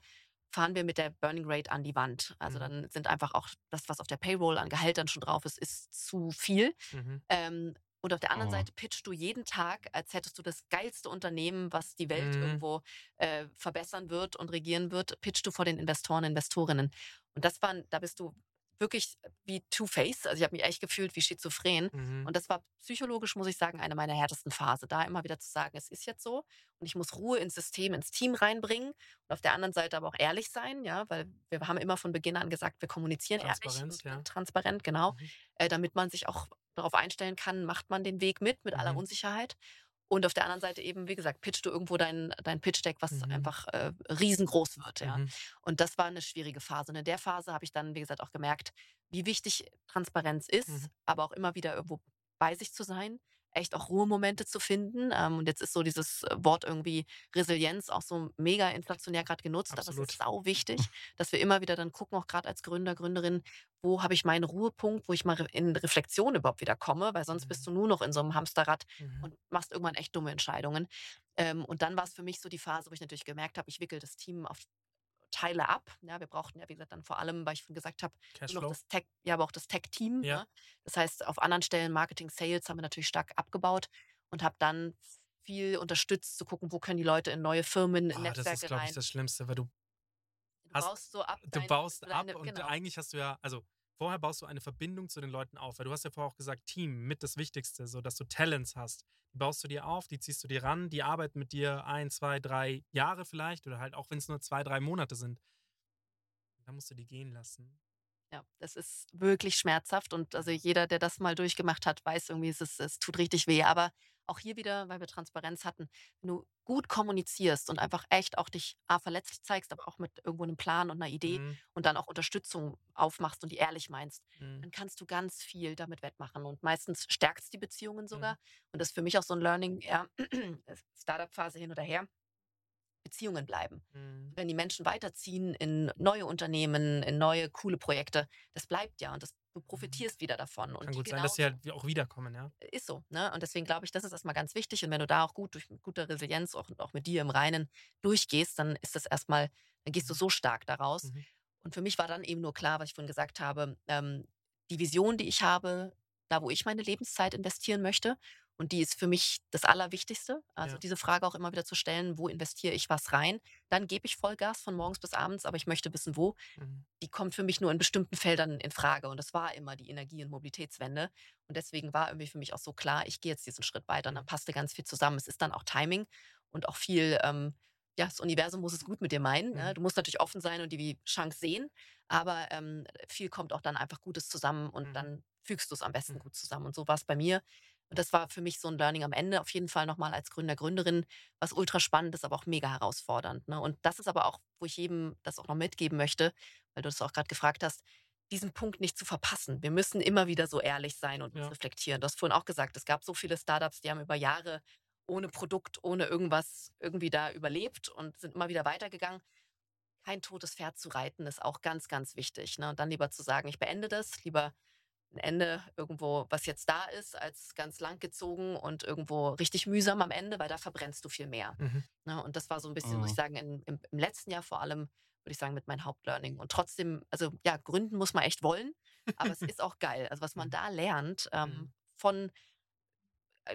fahren wir mit der Burning Rate an die Wand. Also Mhm. dann sind einfach auch das, was auf der Payroll an Gehältern schon drauf ist, ist zu viel. Mhm. Ähm, und auf der anderen Oh. Seite pitchst du jeden Tag, als hättest du das geilste Unternehmen, was die Welt Mhm. irgendwo äh, verbessern wird und regieren wird, pitchst du vor den Investoren, Investorinnen. Und das war, da bist du wirklich wie Two-Face. Also ich habe mich echt gefühlt wie schizophren. Mhm. Und das war psychologisch, muss ich sagen, eine meiner härtesten Phasen. Da immer wieder zu sagen, es ist jetzt so und ich muss Ruhe ins System, ins Team reinbringen und auf der anderen Seite aber auch ehrlich sein, ja, weil wir haben immer von Beginn an gesagt, wir kommunizieren ehrlich und ja. transparent, genau, Mhm. äh, damit man sich auch darauf einstellen kann, macht man den Weg mit, mit aller Mhm. Unsicherheit. Und auf der anderen Seite eben, wie gesagt, pitchst du irgendwo dein, dein Pitch-Deck, was Mhm. einfach äh, riesengroß wird. Ja. Mhm. Und das war eine schwierige Phase. Und in der Phase habe ich dann, wie gesagt, auch gemerkt, wie wichtig Transparenz ist, Mhm. aber auch immer wieder irgendwo bei sich zu sein, echt auch Ruhemomente zu finden. Ähm, und jetzt ist so dieses äh, Wort irgendwie Resilienz auch so mega inflationär gerade genutzt, aber Absolut. es ist sau wichtig, [LAUGHS] dass wir immer wieder dann gucken, auch gerade als Gründer, Gründerin, wo habe ich meinen Ruhepunkt, wo ich mal in Reflexion überhaupt wieder komme, weil sonst bist du nur noch in so einem Hamsterrad Mhm. und machst irgendwann echt dumme Entscheidungen. Ähm, und dann war es für mich so die Phase, wo ich natürlich gemerkt habe, ich wickel das Team auf Teile ab. Ja, wir brauchten ja, wie gesagt, dann vor allem, weil ich schon gesagt habe, noch das Tech, ja, aber auch das Tech-Team. Ja. Ne? Das heißt, auf anderen Stellen, Marketing, Sales, haben wir natürlich stark abgebaut und habe dann viel unterstützt, zu gucken, wo können die Leute in neue Firmen, in Ah, das Netzwerke ist, glaube rein. ich, das Schlimmste, weil du, du hast- baust so ab. du dein- baust deine- ab und genau. eigentlich hast du ja, also vorher baust du eine Verbindung zu den Leuten auf, weil du hast ja vorher auch gesagt, Team mit das Wichtigste, so dass du Talents hast. Die baust du dir auf, die ziehst du dir ran, die arbeiten mit dir ein, zwei, drei Jahre vielleicht oder halt auch wenn es nur zwei, drei Monate sind. Dann musst du die gehen lassen. Ja, das ist wirklich schmerzhaft und also jeder, der das mal durchgemacht hat, weiß irgendwie, es, ist, es tut richtig weh. Aber auch hier wieder, weil wir Transparenz hatten, wenn du gut kommunizierst und einfach echt auch dich A, verletzlich zeigst, aber auch mit irgendwo einem Plan und einer Idee Mhm. und dann auch Unterstützung aufmachst und die ehrlich meinst, Mhm. dann kannst du ganz viel damit wettmachen. Und meistens stärkt es die Beziehungen Mhm. sogar. Und das ist für mich auch so ein Learning, ja, [CLEARS THROAT] Startup-Phase hin oder her. Beziehungen bleiben. Mhm. Wenn die Menschen weiterziehen in neue Unternehmen, in neue coole Projekte, das bleibt ja und das, du profitierst wieder davon. Und Mhm. Kann gut sein, dass sie halt auch wiederkommen, ja. ist so. Ne? Und deswegen glaube ich, das ist erstmal ganz wichtig. Und wenn du da auch gut durch mit guter Resilienz auch, auch mit dir im Reinen durchgehst, dann ist das erstmal, dann gehst du so stark daraus. Mhm. Und für mich war dann eben nur klar, was ich vorhin gesagt habe, ähm, die Vision, die ich habe, da wo ich meine Lebenszeit investieren möchte. Und die ist für mich das Allerwichtigste. Also Ja. diese Frage auch immer wieder zu stellen, wo investiere ich was rein? Dann gebe ich Vollgas von morgens bis abends, aber ich möchte wissen, wo Mhm. die kommt für mich nur in bestimmten Feldern in Frage. Und das war immer die Energie- und Mobilitätswende. Und deswegen war irgendwie für mich auch so klar, ich gehe jetzt diesen Schritt weiter. Und dann passte ganz viel zusammen. Es ist dann auch Timing und auch viel, ähm, ja, das Universum muss es gut mit dir meinen. Ne? Mhm. Du musst natürlich offen sein und die Chance sehen. Aber ähm, viel kommt auch dann einfach Gutes zusammen und Mhm. dann fügst du es am besten Mhm. gut zusammen. Und so war es bei mir. Und das war für mich so ein Learning am Ende, auf jeden Fall nochmal als Gründer, Gründerin, was ultra spannend ist, aber auch mega herausfordernd. Ne? Und das ist aber auch, wo ich jedem das auch noch mitgeben möchte, weil du das auch gerade gefragt hast, diesen Punkt nicht zu verpassen. Wir müssen immer wieder so ehrlich sein und Ja. reflektieren. Du hast vorhin auch gesagt, es gab so viele Startups, die haben über Jahre ohne Produkt, ohne irgendwas irgendwie da überlebt und sind immer wieder weitergegangen. Kein totes Pferd zu reiten ist auch ganz, ganz wichtig. Ne? Und dann lieber zu sagen, ich beende das, lieber ein Ende irgendwo, was jetzt da ist, als ganz lang gezogen und irgendwo richtig mühsam am Ende, weil da verbrennst du viel mehr. Mhm. Ne? Und das war so ein bisschen, muss Mhm. ich sagen, in, im, im letzten Jahr vor allem, würde ich sagen, mit meinem Hauptlearning. Und trotzdem, also ja, gründen muss man echt wollen, aber es ist auch geil. Also was man Mhm. da lernt, ähm, Mhm. von äh,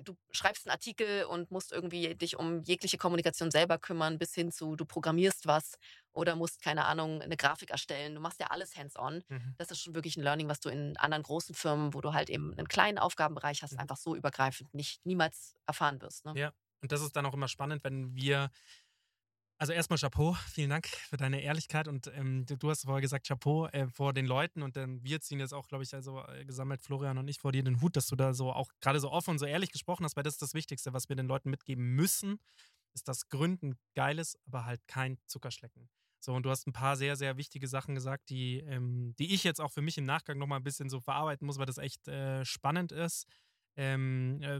du schreibst einen Artikel und musst irgendwie dich um jegliche Kommunikation selber kümmern, bis hin zu, du programmierst was oder musst, keine Ahnung, eine Grafik erstellen. Du machst ja alles hands-on. Mhm. Das ist schon wirklich ein Learning, was du in anderen großen Firmen, wo du halt eben einen kleinen Aufgabenbereich hast, Mhm. einfach so übergreifend nicht niemals erfahren wirst. Ne? Ja. Und das ist dann auch immer spannend, wenn wir. Also erstmal Chapeau, vielen Dank für deine Ehrlichkeit und ähm, du du hast vorher gesagt Chapeau äh, vor den Leuten und ähm, wir ziehen jetzt auch, glaube ich, also äh, gesammelt Florian und ich vor dir den Hut, dass du da so auch gerade so offen und so ehrlich gesprochen hast, weil das ist das Wichtigste, was wir den Leuten mitgeben müssen, ist, dass Gründen geil ist, aber halt kein Zuckerschlecken. So, und du hast ein paar sehr, sehr wichtige Sachen gesagt, die, ähm, die ich jetzt auch für mich im Nachgang nochmal ein bisschen so verarbeiten muss, weil das echt äh, spannend ist, ähm, äh,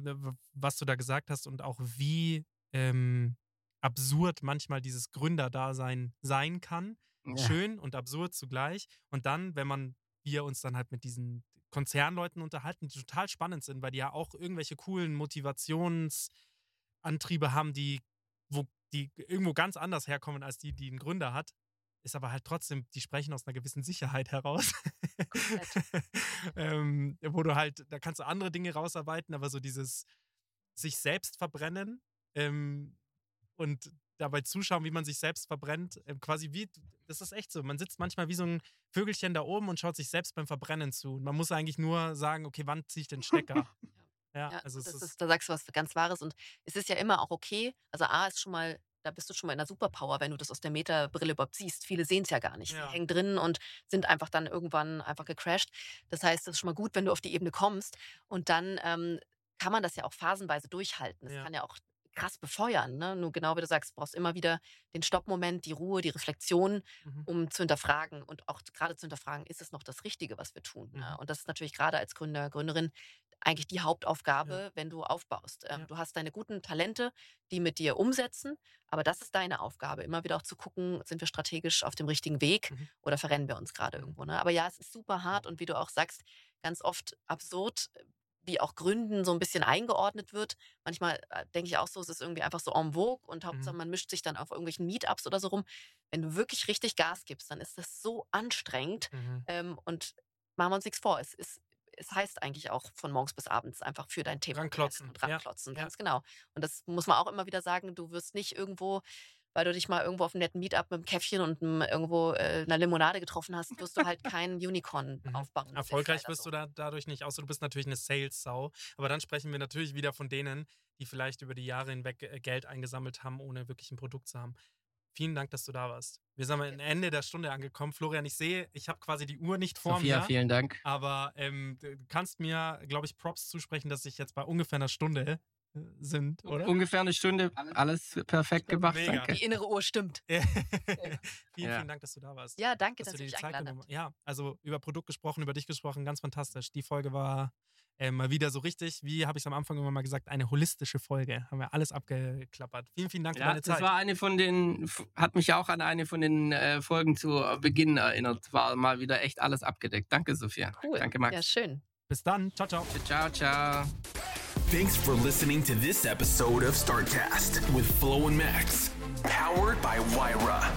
was du da gesagt hast und auch wie ähm, absurd manchmal dieses Gründerdasein sein kann. Ja. Schön und absurd zugleich. Und dann, wenn man wir uns dann halt mit diesen Konzernleuten unterhalten, die total spannend sind, weil die ja auch irgendwelche coolen Motivationsantriebe haben, die, wo die irgendwo ganz anders herkommen als die, die ein Gründer hat. Ist aber halt trotzdem, die sprechen aus einer gewissen Sicherheit heraus. [LAUGHS] ähm, wo du halt, da kannst du andere Dinge rausarbeiten, aber so dieses sich selbst verbrennen ähm, und dabei zuschauen, wie man sich selbst verbrennt, ähm, quasi wie, das ist echt so. Man sitzt manchmal wie so ein Vögelchen da oben und schaut sich selbst beim Verbrennen zu. Und man muss eigentlich nur sagen, okay, wann ziehe ich den Stecker? [LAUGHS] Ja, Ja, also es das ist, ist, da sagst du was ganz Wahres. Und es ist ja immer auch okay. Also A ist schon mal, da bist du schon mal in der Superpower, wenn du das aus der Metabrille überhaupt siehst. Viele sehen es ja gar nicht. Ja. Die hängen drin und sind einfach dann irgendwann einfach gecrashed. Das heißt, es ist schon mal gut, wenn du auf die Ebene kommst. Und dann ähm, kann man das ja auch phasenweise durchhalten. Das Ja. kann ja auch krass befeuern. Ne? Nur genau wie du sagst, du brauchst immer wieder den Stoppmoment, die Ruhe, die Reflexion, Mhm. um zu hinterfragen und auch gerade zu hinterfragen, ist es noch das Richtige, was wir tun? Ne? Mhm. Und das ist natürlich gerade als Gründer, Gründerin eigentlich die Hauptaufgabe, wenn du aufbaust. Ähm, Ja. Du hast deine guten Talente, die mit dir umsetzen, aber das ist deine Aufgabe, immer wieder auch zu gucken, sind wir strategisch auf dem richtigen Weg Mhm. oder verrennen wir uns gerade irgendwo. Ne? Aber ja, es ist super hart und wie du auch sagst, ganz oft absurd, wie auch Gründen so ein bisschen eingeordnet wird. Manchmal äh, denke ich auch so, es ist irgendwie einfach so en vogue und Hauptsache Mhm. man mischt sich dann auf irgendwelchen Meetups oder so rum. Wenn du wirklich richtig Gas gibst, dann ist das so anstrengend Mhm. ähm, und machen wir uns nichts vor. Es ist es heißt eigentlich auch von morgens bis abends einfach für dein Thema Ranklotzen, und ranklotzen, ja. ganz genau. Und das muss man auch immer wieder sagen, du wirst nicht irgendwo, weil du dich mal irgendwo auf einem netten Meetup mit einem Käffchen und einem, irgendwo äh, einer Limonade getroffen hast, [LAUGHS] wirst du halt kein Unicorn Mhm. aufbauen. Ist Erfolgreich wirst so. du da dadurch nicht, außer du bist natürlich eine Sales-Sau. Aber dann sprechen wir natürlich wieder von denen, die vielleicht über die Jahre hinweg äh, Geld eingesammelt haben, ohne wirklich ein Produkt zu haben. Vielen Dank, dass du da warst. Wir sind am Ende der Stunde angekommen. Florian, ich sehe, ich habe quasi die Uhr nicht vor Sophia, mir. vielen Dank. Aber ähm, du kannst mir, glaube ich, Props zusprechen, dass ich jetzt bei ungefähr einer Stunde sind, oder? Ungefähr eine Stunde, alles perfekt gemacht, Mega. danke. Die innere Uhr stimmt. [LAUGHS] vielen, Ja. vielen Dank, dass du da warst. Ja, danke, dass dass du dir die Zeit eingeladen genommen habt. Ja, also über Produkt gesprochen, über dich gesprochen, ganz fantastisch. Die Folge war äh, mal wieder so richtig, wie habe ich es am Anfang immer mal gesagt, eine holistische Folge. Haben wir alles abgeklappert. Vielen, vielen Dank für Ja, deine das Zeit. war eine von den, hat mich auch an eine von den äh, Folgen zu Beginn erinnert. War mal wieder echt alles abgedeckt. Danke, Sophia. Cool. Danke, Max. Ja, schön. Bis dann. Ciao, ciao. Ciao, ciao. Thanks for listening to this episode of StartCast with Flo and Max, powered by Wyra.